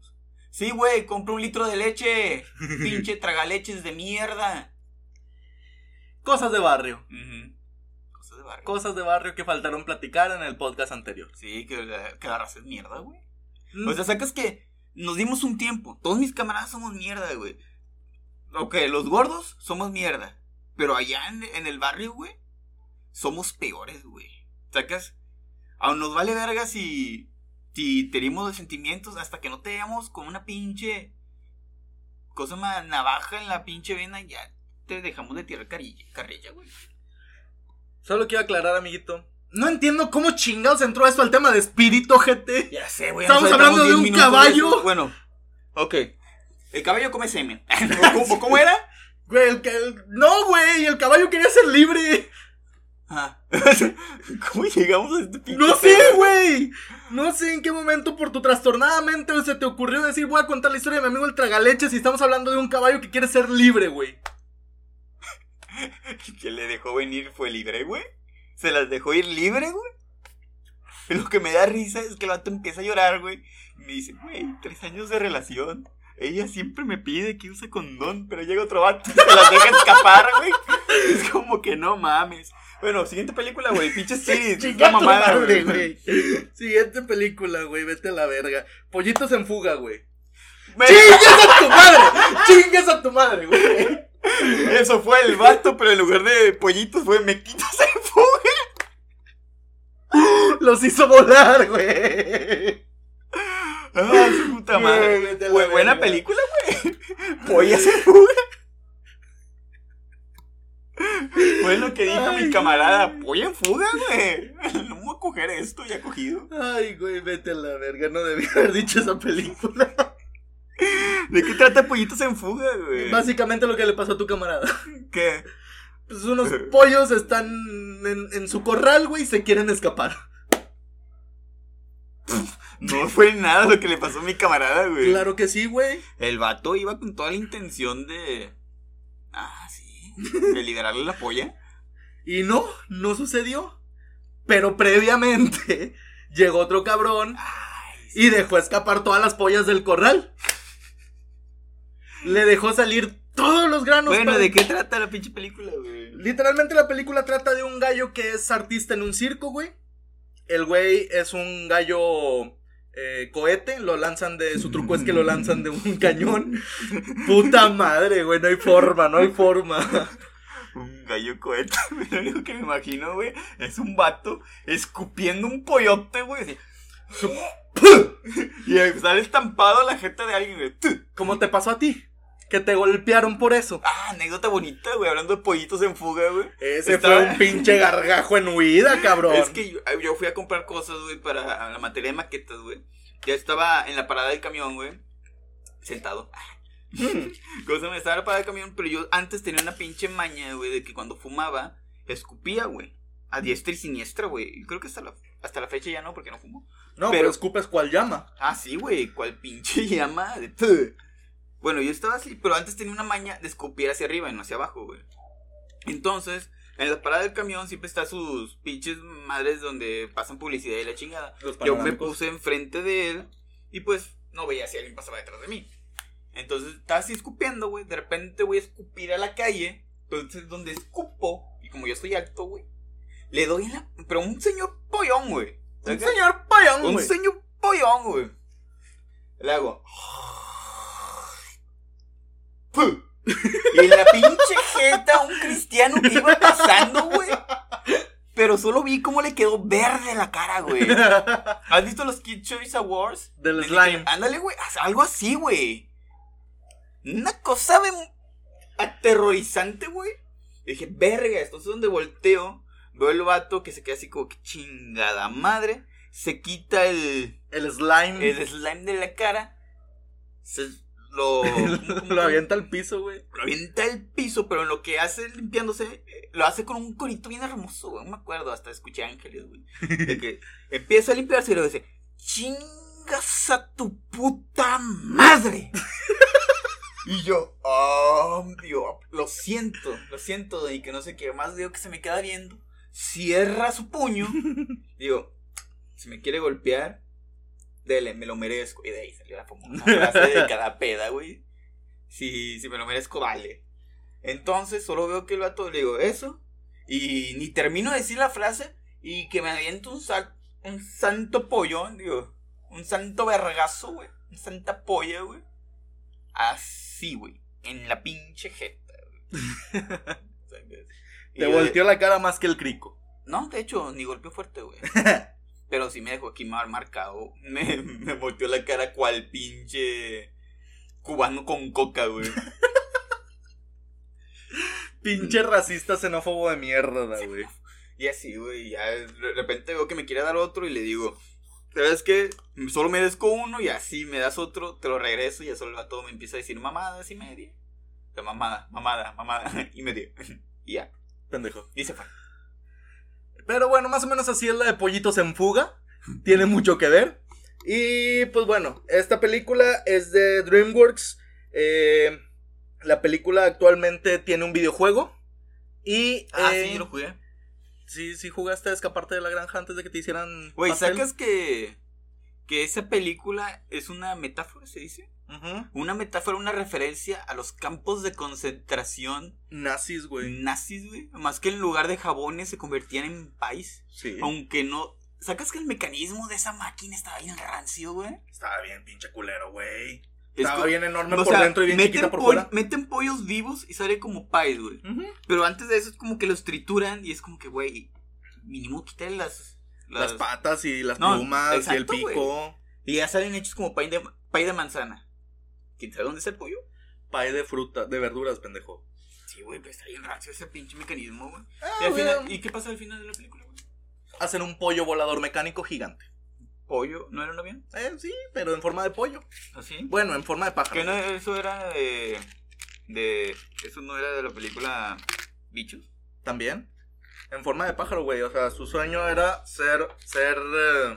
Sí, güey, compra un litro de leche. <laughs> Pinche tragaleches de mierda. Cosas de barrio. Cosas de barrio. Cosas de barrio que faltaron platicar en el podcast anterior. Sí, que, que la raza es mierda, güey. O sea, sacas que nos dimos un tiempo. Todos mis camaradas somos mierda, güey. Ok, los gordos somos mierda. Pero allá en, en el barrio, güey, somos peores, güey. Sacas, aún nos vale verga si, si tenemos sentimientos hasta que no te veamos con una pinche cosa más navaja en la pinche vena, ya te dejamos de tirar carilla, carrilla, güey. Solo quiero aclarar, amiguito. No entiendo cómo chingados entró esto al tema de espíritu, GT. Ya sé, güey. Estamos hablando de 10 un caballo. Bueno, ok. El caballo come semen. <laughs> ¿Cómo, cómo era? Güey, el, no, güey, el caballo quería ser libre. Ah. <laughs> ¿Cómo llegamos a este pinche No sé, güey. No sé en qué momento por tu trastornada mente se te ocurrió decir voy a contar la historia de mi amigo el tragaleche si estamos hablando de un caballo que quiere ser libre, güey. <laughs> Que le dejó venir fue libre, güey. Se las dejó ir libre, güey. Lo que me da risa es que el vato empieza a llorar, güey. Y me dice, güey, tres años de relación. Ella siempre me pide que use condón, pero llega otro vato y se las deja escapar, güey. <laughs> Es como que no mames. Bueno, siguiente película, güey. Pinche Siri. es Chinga una tu mamada, güey. Siguiente película, güey, vete a la verga. Pollitos en fuga, güey. ¡Chingas a tu madre! ¡Chingas a tu madre, güey! Eso fue el vato, pero en lugar de pollitos fue mequitos en fuga. Los hizo volar, güey. Ah, su puta madre. Güey, buena verga. película, güey. Pollas en fuga. Fue lo que dijo Ay, mi camarada. Polla en fuga, güey. No voy a coger esto, ya cogido. Ay, güey, vete a la verga. No debí haber dicho esa película. ¿De qué trata Pollitos en fuga, güey? Básicamente lo que le pasó a tu camarada. ¿Qué? Pues unos pollos están en, en su corral, güey, y se quieren escapar. <laughs> No fue nada lo que le pasó a mi camarada, güey. Claro que sí, güey. El vato iba con toda la intención de. Ah, sí. De liberarle la polla. Y no, no sucedió. Pero previamente <laughs> llegó otro cabrón Ay, y dejó escapar todas las pollas del corral. Le dejó salir todos los granos. Bueno, para- ¿de qué trata la pinche película, güey? Literalmente la película trata de un gallo que es artista en un circo, güey. El güey es un gallo eh, cohete, lo lanzan de... Su truco es que lo lanzan de un cañón. <laughs> Puta madre, güey, no hay forma, no hay forma. Un gallo cohete. <laughs> Lo único que me imagino, güey, es un vato escupiendo un coyote, güey. así. <laughs> y sale estampado la jeta de alguien, güey. ¿Cómo te pasó a ti? Que te golpearon por eso. Ah, anécdota bonita, güey, hablando de pollitos en fuga, güey. Ese Estaba- fue un pinche gargajo en huida, cabrón. Es que yo, yo fui a comprar cosas, güey, para la materia de maquetas, güey. Ya estaba en la parada del camión, güey. Sentado. Cosa me estaba en la parada del camión, pero yo antes tenía una pinche maña, güey, de que cuando fumaba, escupía, güey. A diestra y siniestra, güey. Creo que hasta la, hasta la fecha ya no, porque no fumo. No, pero, pero- escupes cual llama. Ah, sí, güey, cual pinche <laughs> llama de... Bueno, yo estaba así, pero antes tenía una maña de escupir hacia arriba y no hacia abajo, güey. Entonces, en la parada del camión siempre está sus pinches madres donde pasan publicidad y la chingada. Yo me puse enfrente de él y pues no veía si alguien pasaba detrás de mí. Entonces estaba así escupiendo, güey. De repente voy a escupir a la calle. Entonces, donde escupo, y como yo estoy alto, güey, le doy en la. Pero un señor pollón, güey. Un señor Un güey. señor pollón, güey. Le hago. Y en la pinche jeta un cristiano que iba pasando, güey. Pero solo vi cómo le quedó verde la cara, güey. ¿Has visto los Kid Choice Awards? Del slime. Ándale, güey. Algo así, güey. Una cosa de aterrorizante, güey. Y dije, verga, entonces donde volteo, veo el vato que se queda así como que chingada madre. Se quita el, El slime. el slime de la cara. Se lo, ¿cómo- <laughs> cómo- Lo avienta al piso, güey. lo avienta al piso, pero en lo que hace limpiándose, eh, lo hace con un corito bien hermoso, güey. No me acuerdo, hasta escuché ángeles, güey. De que empieza a limpiarse y luego dice, chingas a tu puta madre. y yo, oh, Dios, lo siento, lo siento, y que no sé qué más digo que se me queda viendo. Cierra su puño. Digo, si me quiere golpear, dele, me lo merezco. Y de ahí salió la famosa frase de <laughs> cada peda, güey. Si, si me lo merezco, vale. Entonces solo veo que el vato le digo eso. Y ni termino de decir la frase. Y que me aviento un, sal- un santo pollón, digo. Un santo vergazo, güey. Un santa polla, güey. Así, güey. En la pinche jeta, güey. <laughs> Te volteó la cara más que el crico. No, de hecho, ni golpeó fuerte, güey. <laughs> Pero sí me dejó aquí mal marcado. <laughs> Me, me volteó la cara cual pinche cubano con coca, güey. <laughs> Pinche racista xenófobo de mierda, güey. Y así, güey, ya de repente veo que me quiere dar otro y le digo, ¿sabes qué? Solo me desco uno y así me das otro, te lo regreso y ya solo el vato me empieza a decir mamadas y media. O sea, mamada, mamada, mamada <laughs> y media. Y ya, Pendejo. y se fue. Pero bueno, más o menos así es la de Pollitos en Fuga. Tiene mucho que ver. Y pues bueno, esta película es de DreamWorks. Eh, la película actualmente tiene un videojuego. Y. Ah, eh, sí, lo jugué. sí, sí jugaste a escaparte de la granja antes de que te hicieran. Güey? ¿sacas que, que esa película es una metáfora, se dice? Una metáfora, una referencia a los campos de concentración Nazis, güey. nazis, güey. Más que en lugar de jabones se convertían en país. Sí. Aunque no. ¿Sacas que el mecanismo de esa máquina estaba bien rancio, güey? Estaba bien, pinche culero, güey. Es Estaba bien enorme o por sea, dentro y bien chiquita por fuera. Meten pollos vivos y sale como país, güey. Pero antes de eso es como que los trituran y es como que, güey, mínimo quítale las. Las patas y las No, plumas y el pico. Y ya salen hechos como pay de, pay de manzana. ¿Quién sabe dónde está el pollo? Pay de fruta, de verduras, pendejo. Sí, güey, pero está bien rancio ese pinche mecanismo, güey. Ah, y, al güey. final- ¿Y qué pasa al final de la película, güey? Hacen un pollo volador mecánico gigante. ¿Pollo? ¿No era un avión? Eh, sí, pero en forma de pollo. ¿Así? Bueno, en forma de pájaro. ¿Que no, eso era de, de. Eso no era de la película Bichos? También. En forma de pájaro, güey. O sea, su sueño era ser. ser. eh,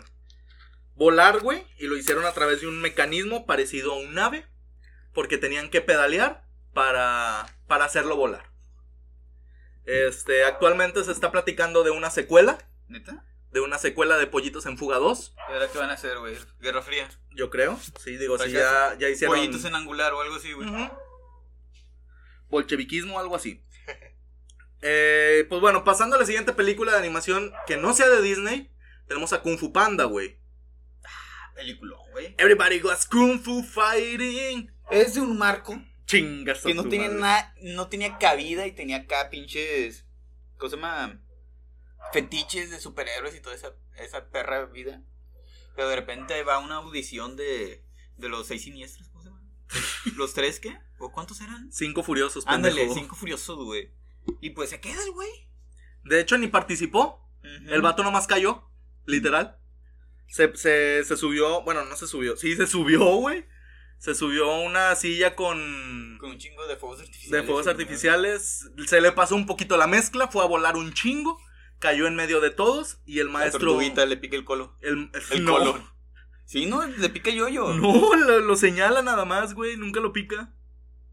volar, güey, y lo hicieron a través de un mecanismo parecido a un ave, porque tenían que pedalear para, para hacerlo volar. Este, actualmente se está platicando de una secuela, ¿Neta? de una secuela de Pollitos en Fuga 2, ¿Y ahora qué van a hacer, güey? Guerra Fría. yo creo. Sí, digo, si ya, ya hicieron... Pollitos en angular o algo así, güey. Ujú. Bolcheviquismo, algo así. <laughs> Eh, pues bueno, pasando a la siguiente película de animación que no sea de Disney, tenemos a Kung Fu Panda, güey. Película, güey. Everybody goes Kung Fu Fighting. Es de un marco Chingas. que no tenía nada, no tenía cabida y tenía acá pinches, ¿cómo se llama? Fetiches de superhéroes y toda esa, esa perra vida. Pero de repente va una audición de, de los seis siniestros, ¿cómo se llama? <laughs> ¿Los tres qué? ¿O cuántos eran? Cinco furiosos, Ándale, pendejo. cinco furiosos, güey. Y pues se queda el güey. De hecho, ni participó. Ujú. El vato nomás cayó, literal. Se, se, se subió, bueno, no se subió. Sí, se subió, güey. Se subió a una silla con... Con un chingo de fuegos artificiales. de fuegos artificiales. Se le pasó un poquito la mezcla, fue a volar un chingo, cayó en medio de todos y el La maestro... tortuguita le pica el colo. El, El no, colo. Sí, no, le pica yo yo. No, lo, lo señala nada más, güey, nunca lo pica.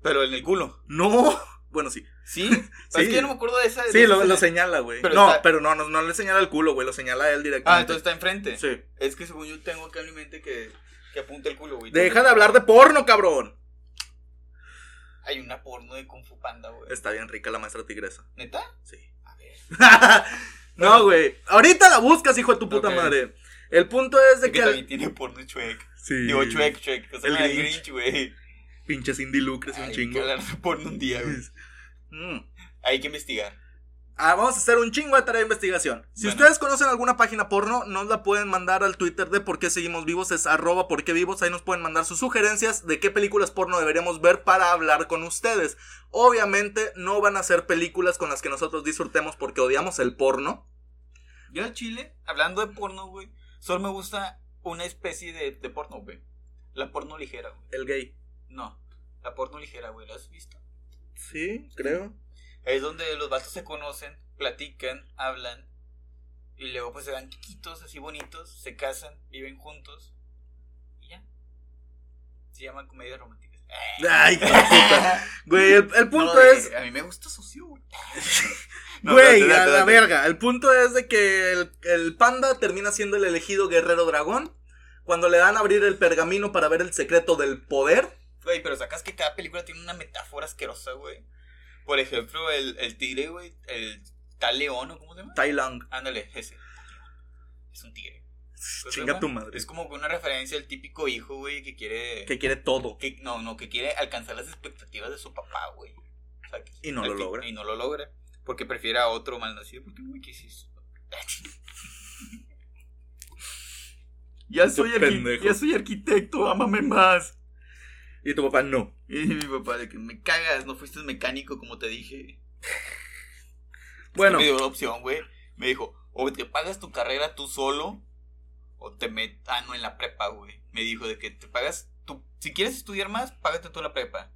Pero en el culo. No, bueno, sí. ¿Sí? Pero <laughs> Es que yo no me acuerdo de esa. de Sí, esa lo, lo señala, güey. No, está- pero no, no, no le señala el culo, güey, lo señala a él directamente. Ah, entonces está enfrente. Sí. Es que según yo tengo acá en mi mente que, que apunta el culo, güey. Deja de hablar de porno, cabrón. Hay una porno de Kung Fu Panda, güey. Está bien rica la maestra tigresa. ¿Neta? Sí. A ver. <laughs> no, güey. Ahorita la buscas, hijo de tu puta madre. El punto es de Es que que. también tiene porno Shrek. Sí. Digo, Shrek, Shrek. O sea, El Grinch. Güey. Pinche Cindy Lou crece un Hay chingo. que hablar de porno un día, güey. <laughs> Mm. Hay que investigar. Ah, vamos a hacer un chingo de tarea de investigación. Si Bueno. ustedes conocen alguna página porno, nos la pueden mandar al Twitter de por qué seguimos vivos, es arroba por qué vivos. Ahí nos pueden mandar sus sugerencias de qué películas porno deberíamos ver para hablar con ustedes. Obviamente no van a ser películas con las que nosotros disfrutemos porque odiamos el porno. Yo al chile, hablando de porno, güey, solo me gusta una especie de, de porno, güey. La porno ligera, güey. El gay. No, la porno ligera, güey. ¿La has visto? Sí, creo. Es donde los vatos se conocen, platican, hablan. Y luego pues se dan quitos así bonitos, se casan, viven juntos. Y ya. Se llaman comedias románticas. Ay. <laughs> Güey, el, el punto No, es... A mí me gusta socio, güey. <laughs> No, Güey, a la verga. El punto es de que el, el panda termina siendo el elegido guerrero dragón. Cuando le dan a abrir el pergamino para ver el secreto del poder. Güey, pero sacas que cada película tiene una metáfora asquerosa, güey. Por ejemplo, el, el tigre, güey. El tal león, ¿o cómo se llama? Tai Lang. Ándale, ese. Es un tigre. Pues, Chinga tu madre. Es como que una referencia al típico hijo, güey, que quiere. Que quiere todo. que- no, no, que quiere alcanzar las expectativas de su papá, güey. O sea, que- Y no lo logra. Y no lo logra. Porque prefiere a otro malnacido. ¿Por qué no me quisiste? <laughs> ya, soy pendejo. ya soy arquitecto, ámame más. Y tu papá no. <laughs> Y mi papá, de que me cagas, no fuiste mecánico como te dije. Bueno, Me dio la opción, güey. Me dijo, o te pagas tu carrera tú solo, o te met... Ah, no, en la prepa, güey. Me dijo de que te pagas... Tú... Si quieres estudiar más, págate tú la prepa.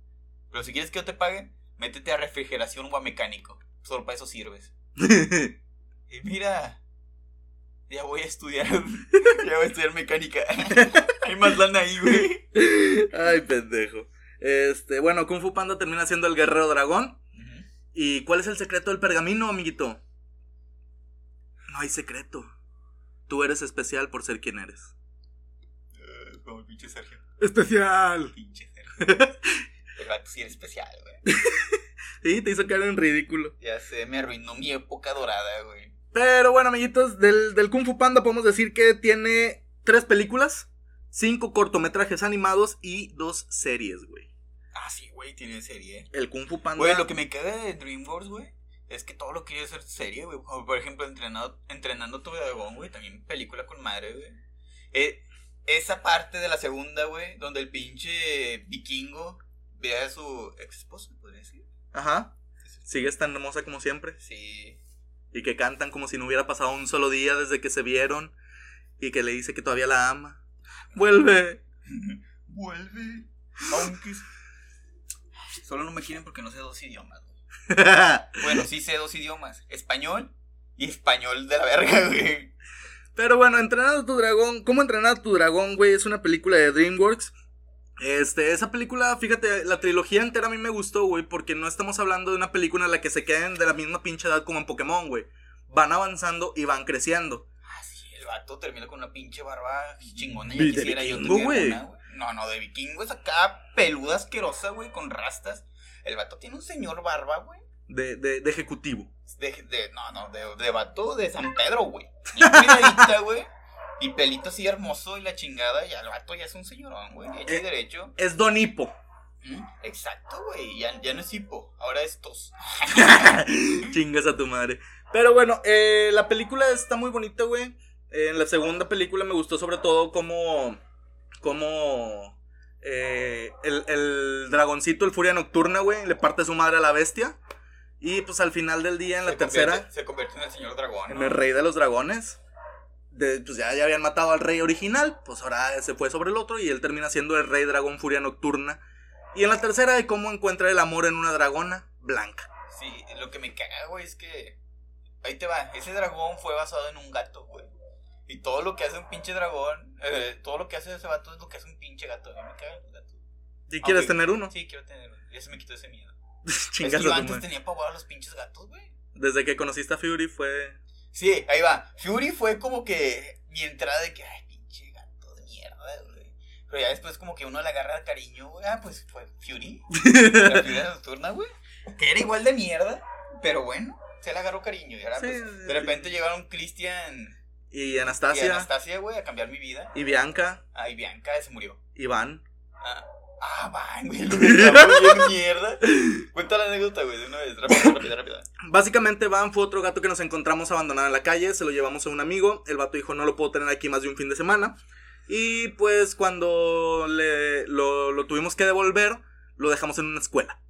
Pero si quieres que yo te pague, métete a refrigeración o a mecánico. Solo para eso sirves. <laughs> Y mira... Ya voy a estudiar... <laughs> ya voy a estudiar mecánica. Hay más lana ahí, güey. <laughs> Ay, pendejo. Este, bueno, Kung Fu Panda termina siendo el guerrero dragón. ¿Y cuál es el secreto del pergamino, amiguito? No hay secreto. Tú eres especial por ser quien eres. Eh, como el pinche Sergio. Especial. Pinche Sergio. El vato sí era especial, güey. <laughs> Sí, te hizo caer en ridículo. Ya sé, me arruinó mi época dorada, güey. Pero bueno, amiguitos, del, del Kung Fu Panda podemos decir que tiene tres películas, cinco cortometrajes animados y dos series, güey. Ah, sí, güey, tiene serie. El Kung Fu Panda. Güey, lo que me caga de DreamWorks, güey, es que todo lo quiere hacer serie, güey. Por ejemplo, entrenado, entrenando tu dragón, güey, también película con madre, güey. Eh, esa parte de la segunda, güey, donde el pinche vikingo ve a su ex esposa, podría decir. Ajá. Sigues tan hermosa como siempre. Sí. Y que cantan como si no hubiera pasado un solo día desde que se vieron. Y que le dice que todavía la ama. Vuelve. <laughs> Vuelve. Aunque. Solo no me quieren porque no sé dos idiomas, güey. <laughs> Bueno, sí sé dos idiomas. Español y español de la verga, <laughs> güey. Pero bueno, Entrenado a tu dragón, ¿cómo entrenar a tu dragón, güey? Es una película de DreamWorks. Este, esa película, fíjate, la trilogía entera a mí me gustó, güey, porque no estamos hablando de una película en la que se queden de la misma pinche edad como en Pokémon, güey. Van avanzando y van creciendo. El vato termina con una pinche barba chingona. Ya quisiera yo güey. No, no, de vikingo es acá peluda asquerosa, güey, con rastas. El vato tiene un señor barba, güey. De, de, de ejecutivo. De, de, no, no, de, de vato de San Pedro, güey. Y cuidadita, güey. Y pelito así hermoso y la chingada. Y el vato ya es un señorón, güey. Hecho y Eh. derecho. Es Don Hipo. Mm, Exacto, güey. Ya, ya no es hipo. Ahora es tos. <laughs> Chingas a tu madre. Pero bueno, eh, la película está muy bonita, güey. En la segunda película me gustó sobre todo como. Como. eh, el, el dragoncito, el Furia Nocturna, güey, le parte su madre a la bestia. Y pues al final del día, en la Se tercera, convierte- se convierte en el señor dragón. en ¿no? el rey de los dragones. De- pues ya, ya habían matado al rey original, pues ahora se fue sobre el otro y él termina siendo el rey dragón Furia Nocturna. Y en la tercera, de cómo encuentra el amor en una dragona blanca. Sí, lo que me caga, güey, es que. Ahí te va. Ese dragón fue basado en un gato, güey. Y todo lo que hace un pinche dragón. eh, todo lo que hace ese vato es lo que hace un pinche gato. A mí me cagan los gatos. ¿Y quieres tener uno? Sí, quiero tener uno. Ya se me quitó ese miedo. Chingas <laughs> es que yo antes tenía pavor a los pinches gatos, güey. Desde que conociste a Fury fue. Sí, ahí va. Fury fue como que mi entrada de que, ay, pinche gato de mierda, güey. Pero ya después como que uno le agarra cariño, güey. Ah, pues fue Fury. La Fury nocturna, güey. Que era igual de mierda, pero bueno, se le agarró cariño. Y ahora, Sí, pues, sí, de repente llegaron Cristian Y y Anastasia, Anastasia, güey, a cambiar mi vida. y Bianca, Ah, y Bianca se murió. Iván. Ah, ah van, güey, lo dejamos bien <laughs> mierda. Cuenta la anécdota, güey, de una vez. Rápida, rápida, rápida. Básicamente, Van fue otro gato que nos encontramos abandonado en la calle. Se lo llevamos a un amigo. El vato dijo: No lo puedo tener aquí más de un fin de semana. Y pues, cuando le, lo, lo tuvimos que devolver, lo dejamos en una escuela.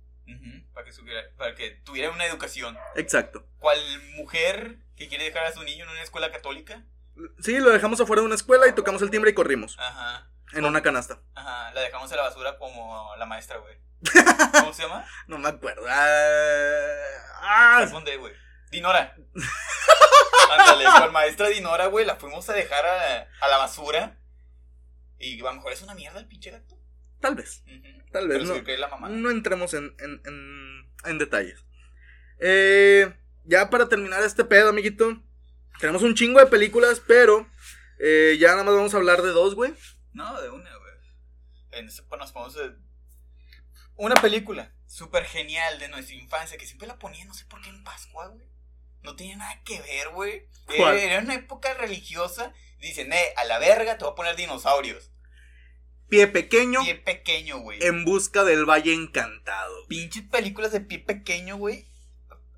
Para, que supiera- para que tuviera una educación. Exacto. ¿Cuál mujer que quiere dejar a su niño en una escuela católica? Sí, lo dejamos afuera de una escuela y tocamos el timbre y corrimos. Ajá, En una canasta. ajá, la dejamos en la basura como la maestra, güey. <laughs> ¿Cómo se llama? No me acuerdo. Ah, Responde, güey. Dinora. <laughs> Ándale, con maestra Dinora, güey, la fuimos a dejar a, a la basura. Y a lo mejor es una mierda el pinche gato. tal vez. Tal vez, Pero no. que la mamá. No entremos en, en, en, en detalles. Eh, ya para terminar este pedo, amiguito. Tenemos un chingo de películas, pero eh, ya nada más vamos a hablar de dos, güey. No, de una, güey. En pues, nos ponemos a- Una película súper genial de nuestra infancia que siempre la ponía, no sé por qué en Pascua, güey. No tenía nada que ver, güey. ¿Cuál? Era una época religiosa. Dicen, eh, a la verga te voy a poner dinosaurios. Pie pequeño Pie pequeño, güey. en busca del Valle Encantado. Pinches películas de pie pequeño, güey.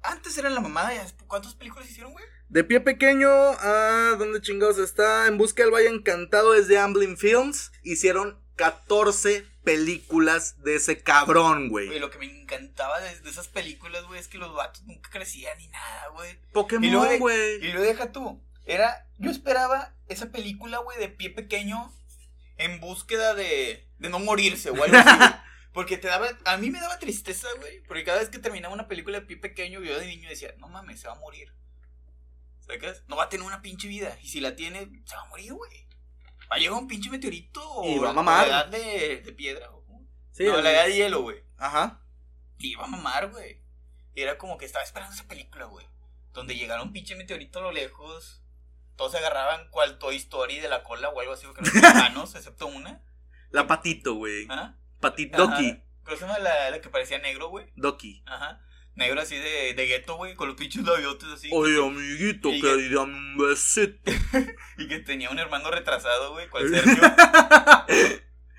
Antes eran la mamada, ¿cuántas películas hicieron, güey? De pie pequeño a dónde chingados está. En busca del Valle Encantado es de Amblin Films. Hicieron 14 películas de ese cabrón, Güey, güey. lo que me encantaba de, de esas películas, güey, es que los vatos nunca crecían ni nada, güey. Pokémon, güey. Y lo deja tú. Era, yo esperaba esa película, güey, de pie pequeño en búsqueda de, de no morirse güey. <laughs> Porque te daba, a mí me daba tristeza, güey. Porque cada vez que terminaba una película de pie pequeño, yo de niño decía, no mames, se va a morir. ¿Sacas? No va a tener una pinche vida. Y si la tiene, se va a morir, güey. Va a llegar un pinche meteorito Y o va a mamar. la edad de, de piedra. O, Sí, no, la edad de hielo, güey. Ajá. Y iba a mamar, güey. Y era como que estaba esperando esa película, güey. Donde llegara un pinche meteorito a lo lejos. Todos se agarraban cual Toy Story de la cola o algo así, porque no tenían <laughs> manos, excepto una. La patito, güey. ¿Ah? Patito. Doki. ¿Cómo se llama la, la que parecía negro, güey? Doki. Ajá. Negro así de, de gueto, güey, con los pinches labiotes así. Oye, amiguito, que dame un besito. <laughs> Y que tenía un hermano retrasado, güey, cual <laughs> Sergio.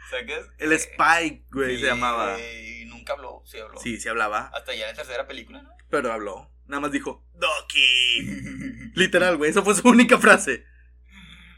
¿Sacas? El Spike, güey, Sí, se llamaba. Y nunca habló, sí habló. Sí, sí hablaba, Hasta ya en la tercera película, ¿no? pero habló. Nada más dijo, Doki. <laughs> Literal, güey, esa fue su única frase.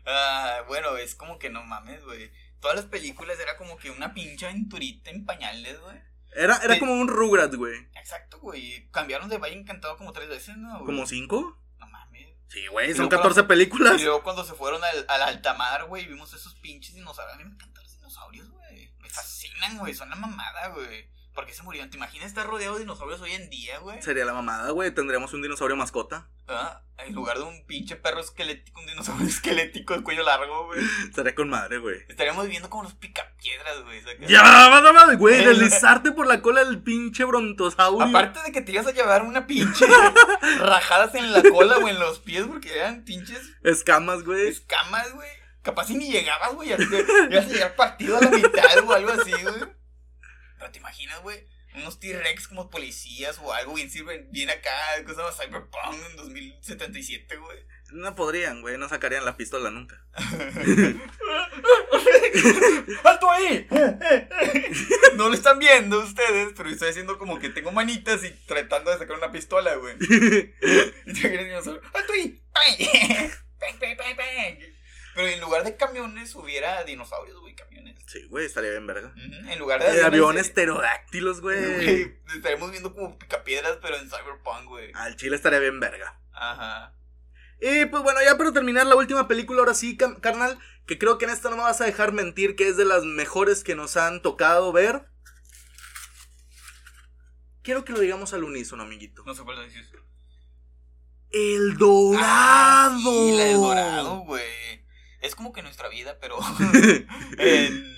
Ah, bueno, es como que no mames, güey. Todas las películas era como que una pinche aventurita en pañales, güey. Era, era Sí. como un Rugrats, güey. Exacto, güey. Cambiaron de Valle Encantado como tres veces, ¿no? güey? ¿Como cinco? No mames. Sí, güey, Y son luego 14 Y películas. luego cuando se fueron al, al altamar, güey, vimos esos pinches dinosaurios. A mí me encantan los dinosaurios, güey. Me fascinan, güey. Son la mamada, güey. ¿Por qué se murieron? ¿Te imaginas estar rodeado de dinosaurios hoy en día, güey? Sería la mamada, güey. Tendríamos un dinosaurio mascota. Ah, En lugar de un pinche perro esquelético, un dinosaurio <laughs> esquelético de cuello largo, güey. Estaría con madre, güey. Estaríamos viviendo como los picapiedras, güey. Ya, madre, güey. Deslizarte por la cola del pinche brontosaurio. Aparte de que te ibas a llevar una pinche <laughs> rajadas en la cola o en los pies porque eran pinches Escamas, güey. escamas, güey. Capaz si ni llegabas, güey. Ya te ibas a llegar partido a la mitad o algo así, güey. Pero te imaginas, güey, unos T-Rex como policías o algo bien sirven, bien acá, cosa más Cyberpunk en 2077, güey. No podrían, güey. No sacarían la pistola nunca. <laughs> ¡Alto ahí! No lo están viendo ustedes, pero estoy haciendo como que tengo manitas y tratando de sacar una pistola, güey. <laughs> Y te ¡Alto ahí! ¡Bang! ¡Bang, bang, bang, bang! Pero en lugar de camiones hubiera dinosaurios, güey, camiones. Sí, güey. Estaría bien verga. En lugar de Eh, aviones de- pterodáctilos, güey. Estaremos viendo como picapiedras, pero en Cyberpunk, güey. Al chile estaría bien verga. Ajá. Y pues bueno, ya para terminar la última película, ahora sí, carnal, que creo que en esta no me vas a dejar mentir, que es de las mejores que nos han tocado ver. Quiero que lo digamos al unísono, amiguito. No sé cuál decir. El Dorado. Ah, sí, del dorado, güey. Es como que nuestra vida, pero <laughs> <laughs> en,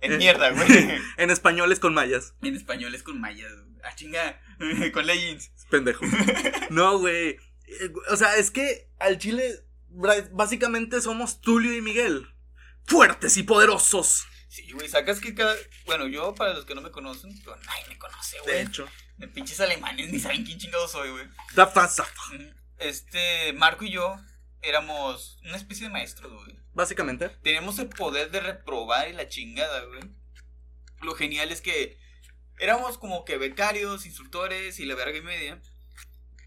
en mierda, güey. <laughs> en español es con mayas. En español es con mayas. güey. Ah, chinga. <laughs> con legends. Pendejo. <laughs> No, güey. Eh, O sea, es que al chile básicamente somos Tulio y Miguel. Fuertes y poderosos. Sí, güey, sacas que cada... Bueno, yo, para los que no me conocen, pues, nadie me conoce, De güey. hecho. De pinches alemanes ni saben quién chingado soy, güey. Zafa, zafa. Este, Marco y yo éramos una especie de maestros, güey. Básicamente. Teníamos el poder de reprobar y la chingada, güey. Lo genial es que éramos como que becarios, instructores y la verga y media.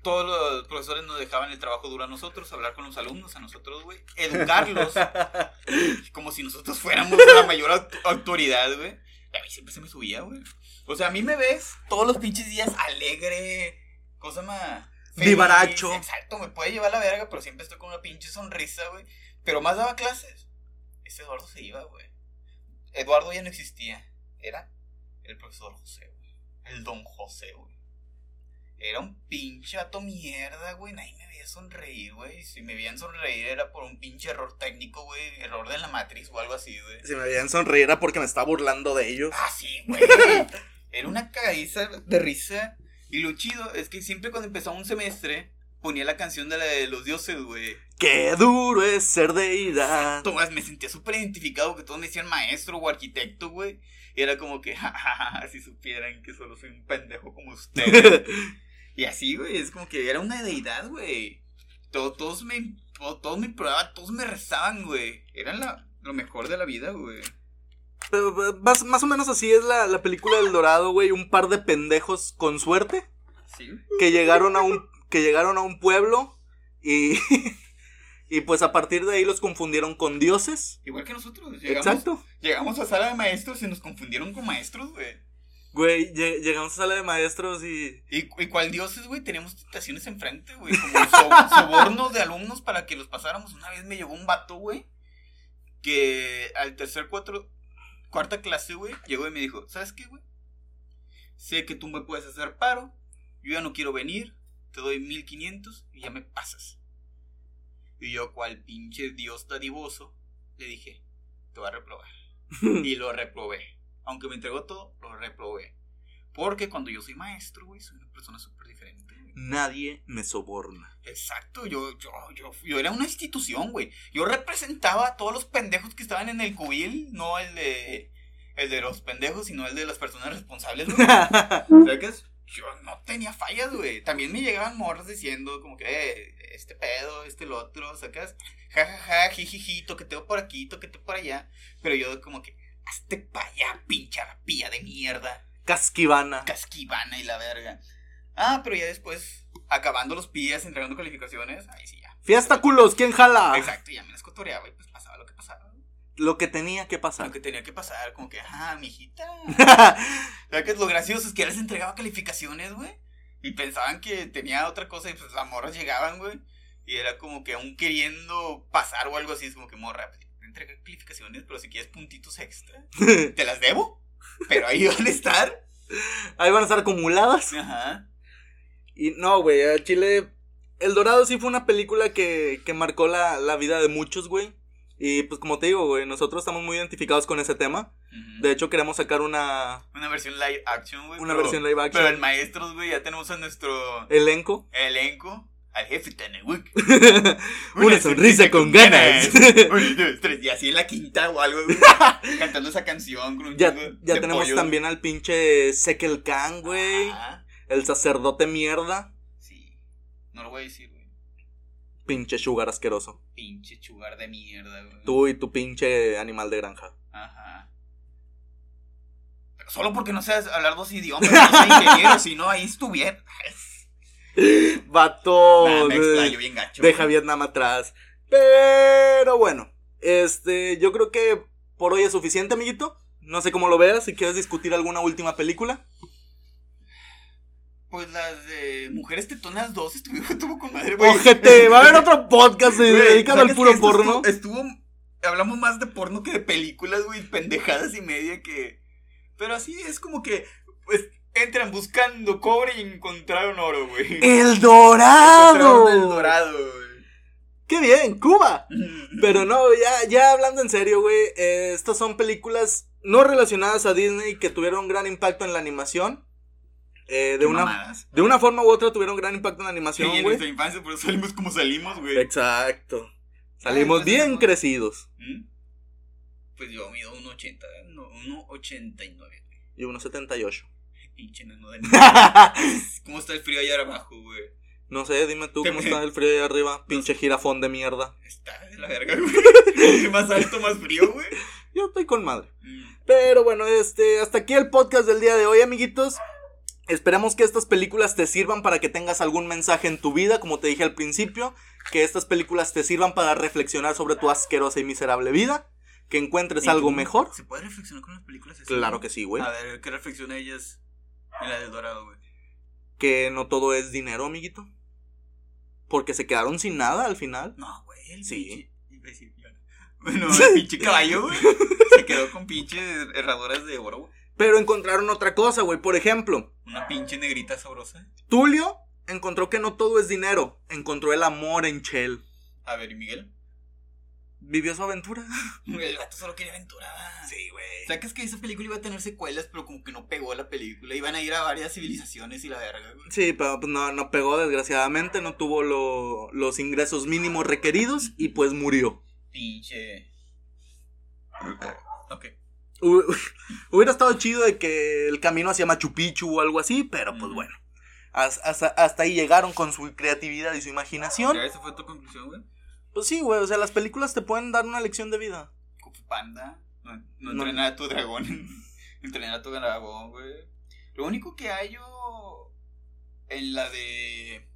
Todos los profesores nos dejaban el trabajo duro a nosotros, hablar con los alumnos, a nosotros, güey. Educarlos <laughs> como si nosotros fuéramos la mayor aut- autoridad, güey. A mí siempre se me subía, güey. O sea, a mí me ves todos los pinches días alegre, cosa más... feliz, Vivaracho. Exacto, me puede llevar la verga, pero siempre estoy con una pinche sonrisa, güey. Pero más daba clases. Ese Eduardo se iba, güey. Eduardo ya no existía. Era el profesor José, güey. El don José, güey. Era un pinche vato mierda, güey. Nadie me veía sonreír, güey. Si me veían sonreír era por un pinche error técnico, güey. Error de la matriz o algo así, güey. Si me veían sonreír era porque me estaba burlando de ellos. Ah, sí, güey. <laughs> Era una cagadiza de risa. Y lo chido es que siempre cuando empezaba un semestre ponía la canción de la de los dioses, güey. Qué duro es ser deidad. Tomás, me sentía súper identificado que todos me decían maestro o arquitecto, güey. Y era como que, <laughs> jajaja, si supieran que solo soy un pendejo como ustedes. <laughs> y así, güey, es como que era una deidad, güey. Todo- todos me, todo- todos me probaban, todos me rezaban, güey. Eran la, lo mejor de la vida, güey. Más, más o menos así es la, la película del Dorado, güey. Un par de pendejos con suerte Sí. que llegaron a un, que llegaron a un pueblo y, <laughs> y pues a partir de ahí los confundieron con dioses. Igual que nosotros. Llegamos, Exacto. Llegamos a sala de maestros y nos confundieron con maestros, güey. Güey, lle- llegamos a sala de maestros y... ¿Y, y cuál dioses, güey? Teníamos tentaciones enfrente, güey. Como so- <laughs> sobornos de alumnos para que los pasáramos. Una vez me llegó un vato, güey. Que al tercer, cuatro, cuarta clase, güey, llegó y me dijo: ¿Sabes qué, güey? Sé que tú me puedes hacer paro. Yo ya no quiero venir. Te doy 1500 y ya me pasas. Y yo, cual pinche dios dadivoso, le dije: Te voy a reprobar. <laughs> Y lo reprobé. Aunque me entregó todo, lo reprobé. Porque cuando yo soy maestro, güey, soy una persona súper diferente. Nadie me soborna. Exacto, yo, yo, yo, yo era una institución, güey. Yo representaba a todos los pendejos que estaban en el cubil, no el de, el de los pendejos, sino el de las personas responsables, güey. <laughs> ¿Sacas? Yo no tenía fallas, güey. También me llegaban morras diciendo como que, eh, este pedo, este lo otro, ¿sacas? Ja, ja, ja, jijiji, toqueteo por aquí, toqueteo por allá. Pero yo como que, hazte pa' allá, pinche arpía de mierda Casquivana. casquivana y la verga. Ah, pero ya después, acabando los pías, entregando calificaciones, ahí sí ya. Fiesta culos, ¿quién jala? Exacto, ya me las cotoreaba y pues pasaba lo que pasaba. Lo que tenía que pasar. Lo que tenía que pasar, como que, ah, mijita. ¿Sabes qué es lo gracioso? Es que ya les entregaba calificaciones, güey. Y pensaban que tenía otra cosa y pues las morras llegaban, güey. Y era como que aún queriendo pasar o algo así, es como que morra, pues, te entregué calificaciones, pero si quieres puntitos extra, <laughs> te las debo. Pero ahí van a estar. Ahí van a estar acumuladas. Ajá. Y no, güey, a Chile. El Dorado sí fue una película que, que marcó la, la vida de muchos, güey. Y pues como te digo, güey, nosotros estamos muy identificados con ese tema. De hecho, queremos sacar una Una versión live action, güey. Una pero- versión live action. Pero en maestros, güey, ya tenemos a nuestro elenco. elenco. Al jefe Tanewuk. <laughs> una sonrisa con ganas. <laughs> Uno, dos, tres. Y así en la quinta o algo, güey. <laughs> cantando esa canción con un ya ya de tenemos también al pinche Sekel Khan, güey. Ajá. El sacerdote mierda. Sí. No lo voy a decir, güey. Pinche sugar asqueroso. Pinche chugar de mierda, güey. Tú y tu pinche animal de granja. Ajá. Pero solo porque no sabes hablar dos idiomas, no soy ingeniero, <laughs> si no, ahí estuviera. <laughs> Vato. Nah, me de- explayo bien gacho. Deja güey. Vietnam atrás. Pero bueno, este, yo creo que por hoy es suficiente, amiguito. No sé cómo lo veas, si quieres discutir alguna última película. Pues las de Mujeres Tetonas 2 estuvo, <laughs> estuvo con madre, güey. Ojete, va a haber otro podcast <laughs> dedicado al ¿sabes puro porno. Estuvo, estuvo- Hablamos más de porno que de películas, güey. Pendejadas y media que. Pero así es como que. Pues entran buscando cobre y encontraron oro, güey. ¡El Dorado! el dorado, güey. ¡Qué bien, Cuba! <laughs> Pero no, ya, ya hablando en serio, güey, eh, estas son películas no relacionadas a Disney que tuvieron gran impacto en la animación. Eh, de, una, mamadas. de una forma u otra tuvieron gran impacto en la Sí, animación, en güey. nuestra infancia, por eso salimos como salimos, güey. Exacto. Salimos entonces, bien no. crecidos. ¿Mm? Pues yo mido 1.80, no, 1.89. Y unos 78. Pinche nano de. <laughs> ¿Cómo está el frío allá abajo, güey? no sé, dime tú cómo está el frío ahí arriba. Pinche jirafón de mierda. Está de la verga, güey. <laughs> más alto, más frío, güey. Yo estoy con madre. Mm. Pero bueno, este, hasta aquí el podcast del día de hoy, amiguitos. Esperemos que estas películas te sirvan para que tengas algún mensaje en tu vida, como te dije al principio, que estas películas te sirvan para reflexionar sobre tu asquerosa y miserable vida, que encuentres ¿Y algo tú? mejor. ¿Se puede reflexionar con las películas así? Claro que sí, güey. A ver, ¿qué reflexiona ellas en la del Dorado, güey? Que no todo es dinero, amiguito. Porque se quedaron sin nada al final. No, güey, el Sí. pinche... Bueno, <laughs> el pinche caballo, güey, se quedó con pinches herraduras de oro, güey. Pero encontraron otra cosa, güey. Por ejemplo, Una pinche negrita sabrosa. Tulio encontró que no todo es dinero. Encontró el amor en Chell. A ver, ¿y Miguel? Vivió su aventura. <laughs> El gato solo quería aventura. Sí, güey. Sacas que esa película iba a tener secuelas, pero como que no pegó la película. Iban a ir a varias civilizaciones y la verga, güey. Sí, pero pues no, no pegó, desgraciadamente. No tuvo lo- los ingresos mínimos requeridos y pues murió. Pinche. Ok. Hu- <laughs> Hubiera estado chido de que el camino hacia Machu Picchu o algo así, pero pues bueno. Has- Hasta, hasta ahí llegaron con su creatividad y su imaginación. ¿Ya esa fue tu conclusión, güey? Pues sí, güey, o sea, las películas te pueden dar una lección de vida. Panda. No, no No. entrenar a tu dragón. <laughs> entrenar a tu dragón, güey. Lo único que hay yo. En la de.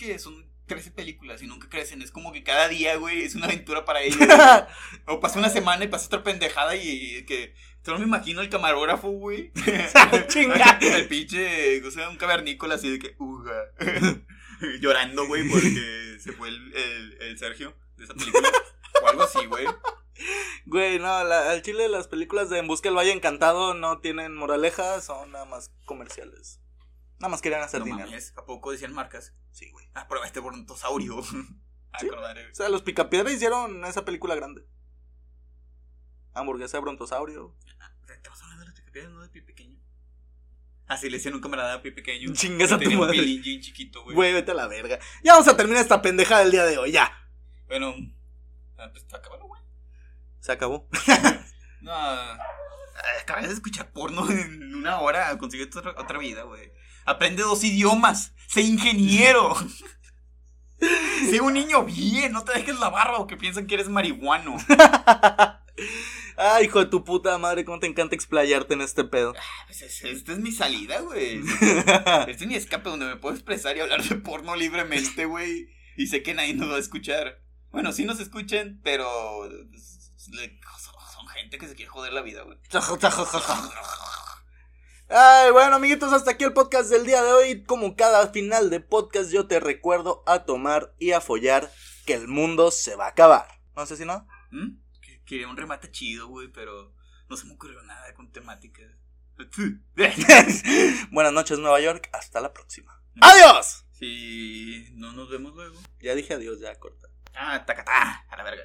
Que son 13 películas y nunca crecen. Es como que cada día, güey, es una aventura para ellos. <laughs> o pasa una semana y pasa otra pendejada y que. Solo me imagino el camarógrafo, güey. <laughs> Chinga. el pinche. O sea, un cavernícola así de que. Uga. <laughs> Llorando, güey, porque se fue el, el, el Sergio de esa película. O algo así, güey. Güey, no, la- al chile las películas de En Busca del Valle Encantado no tienen moraleja, son nada más comerciales. Nada más querían hacer No dinero. mames, ¿a poco decían marcas? Sí, güey. Ah, prueba este brontosaurio. <laughs> Ah, Sí. O sea, los Picapiedra hicieron esa película grande. Hamburguesa de brontosaurio. Estamos hablando de los picapiedras, no de pie pequeño. Así le decían a un camarada a pie pequeño. Chingas a tu un madre. bien chiquito, güey. Güey, vete a la verga. Ya vamos a terminar esta pendejada del día de hoy, ya. Bueno, ah, pues acábalo, güey. Se acabó. <laughs> <laughs> No, ah, acabas de escuchar porno en una hora. Consigue otra, otra vida, güey. Aprende dos idiomas. Sé ingeniero. <laughs> sé un niño bien. No te dejes la barba o que piensan que eres marihuano. <laughs> Ay, hijo de tu puta madre, cómo te encanta explayarte en este pedo. Pues es- esta es mi salida, güey. <laughs> Este es mi escape donde me puedo expresar y hablar de porno libremente, güey. Y sé que nadie nos va a escuchar. Bueno, sí nos escuchan, pero pues, son gente que se quiere joder la vida, güey. Ay, bueno, amiguitos, hasta aquí el podcast del día de hoy. Como cada final de podcast, yo te recuerdo a tomar y a follar que el mundo se va a acabar. No sé si no. ¿Mm? Que- Quería un remate chido, güey, pero no se me ocurrió nada con temáticas. <laughs> Buenas noches, Nueva York. Hasta la próxima. ¡Adiós! Si no nos vemos luego. Ya dije adiós, ya corta. Ah, tacatá, a la verga.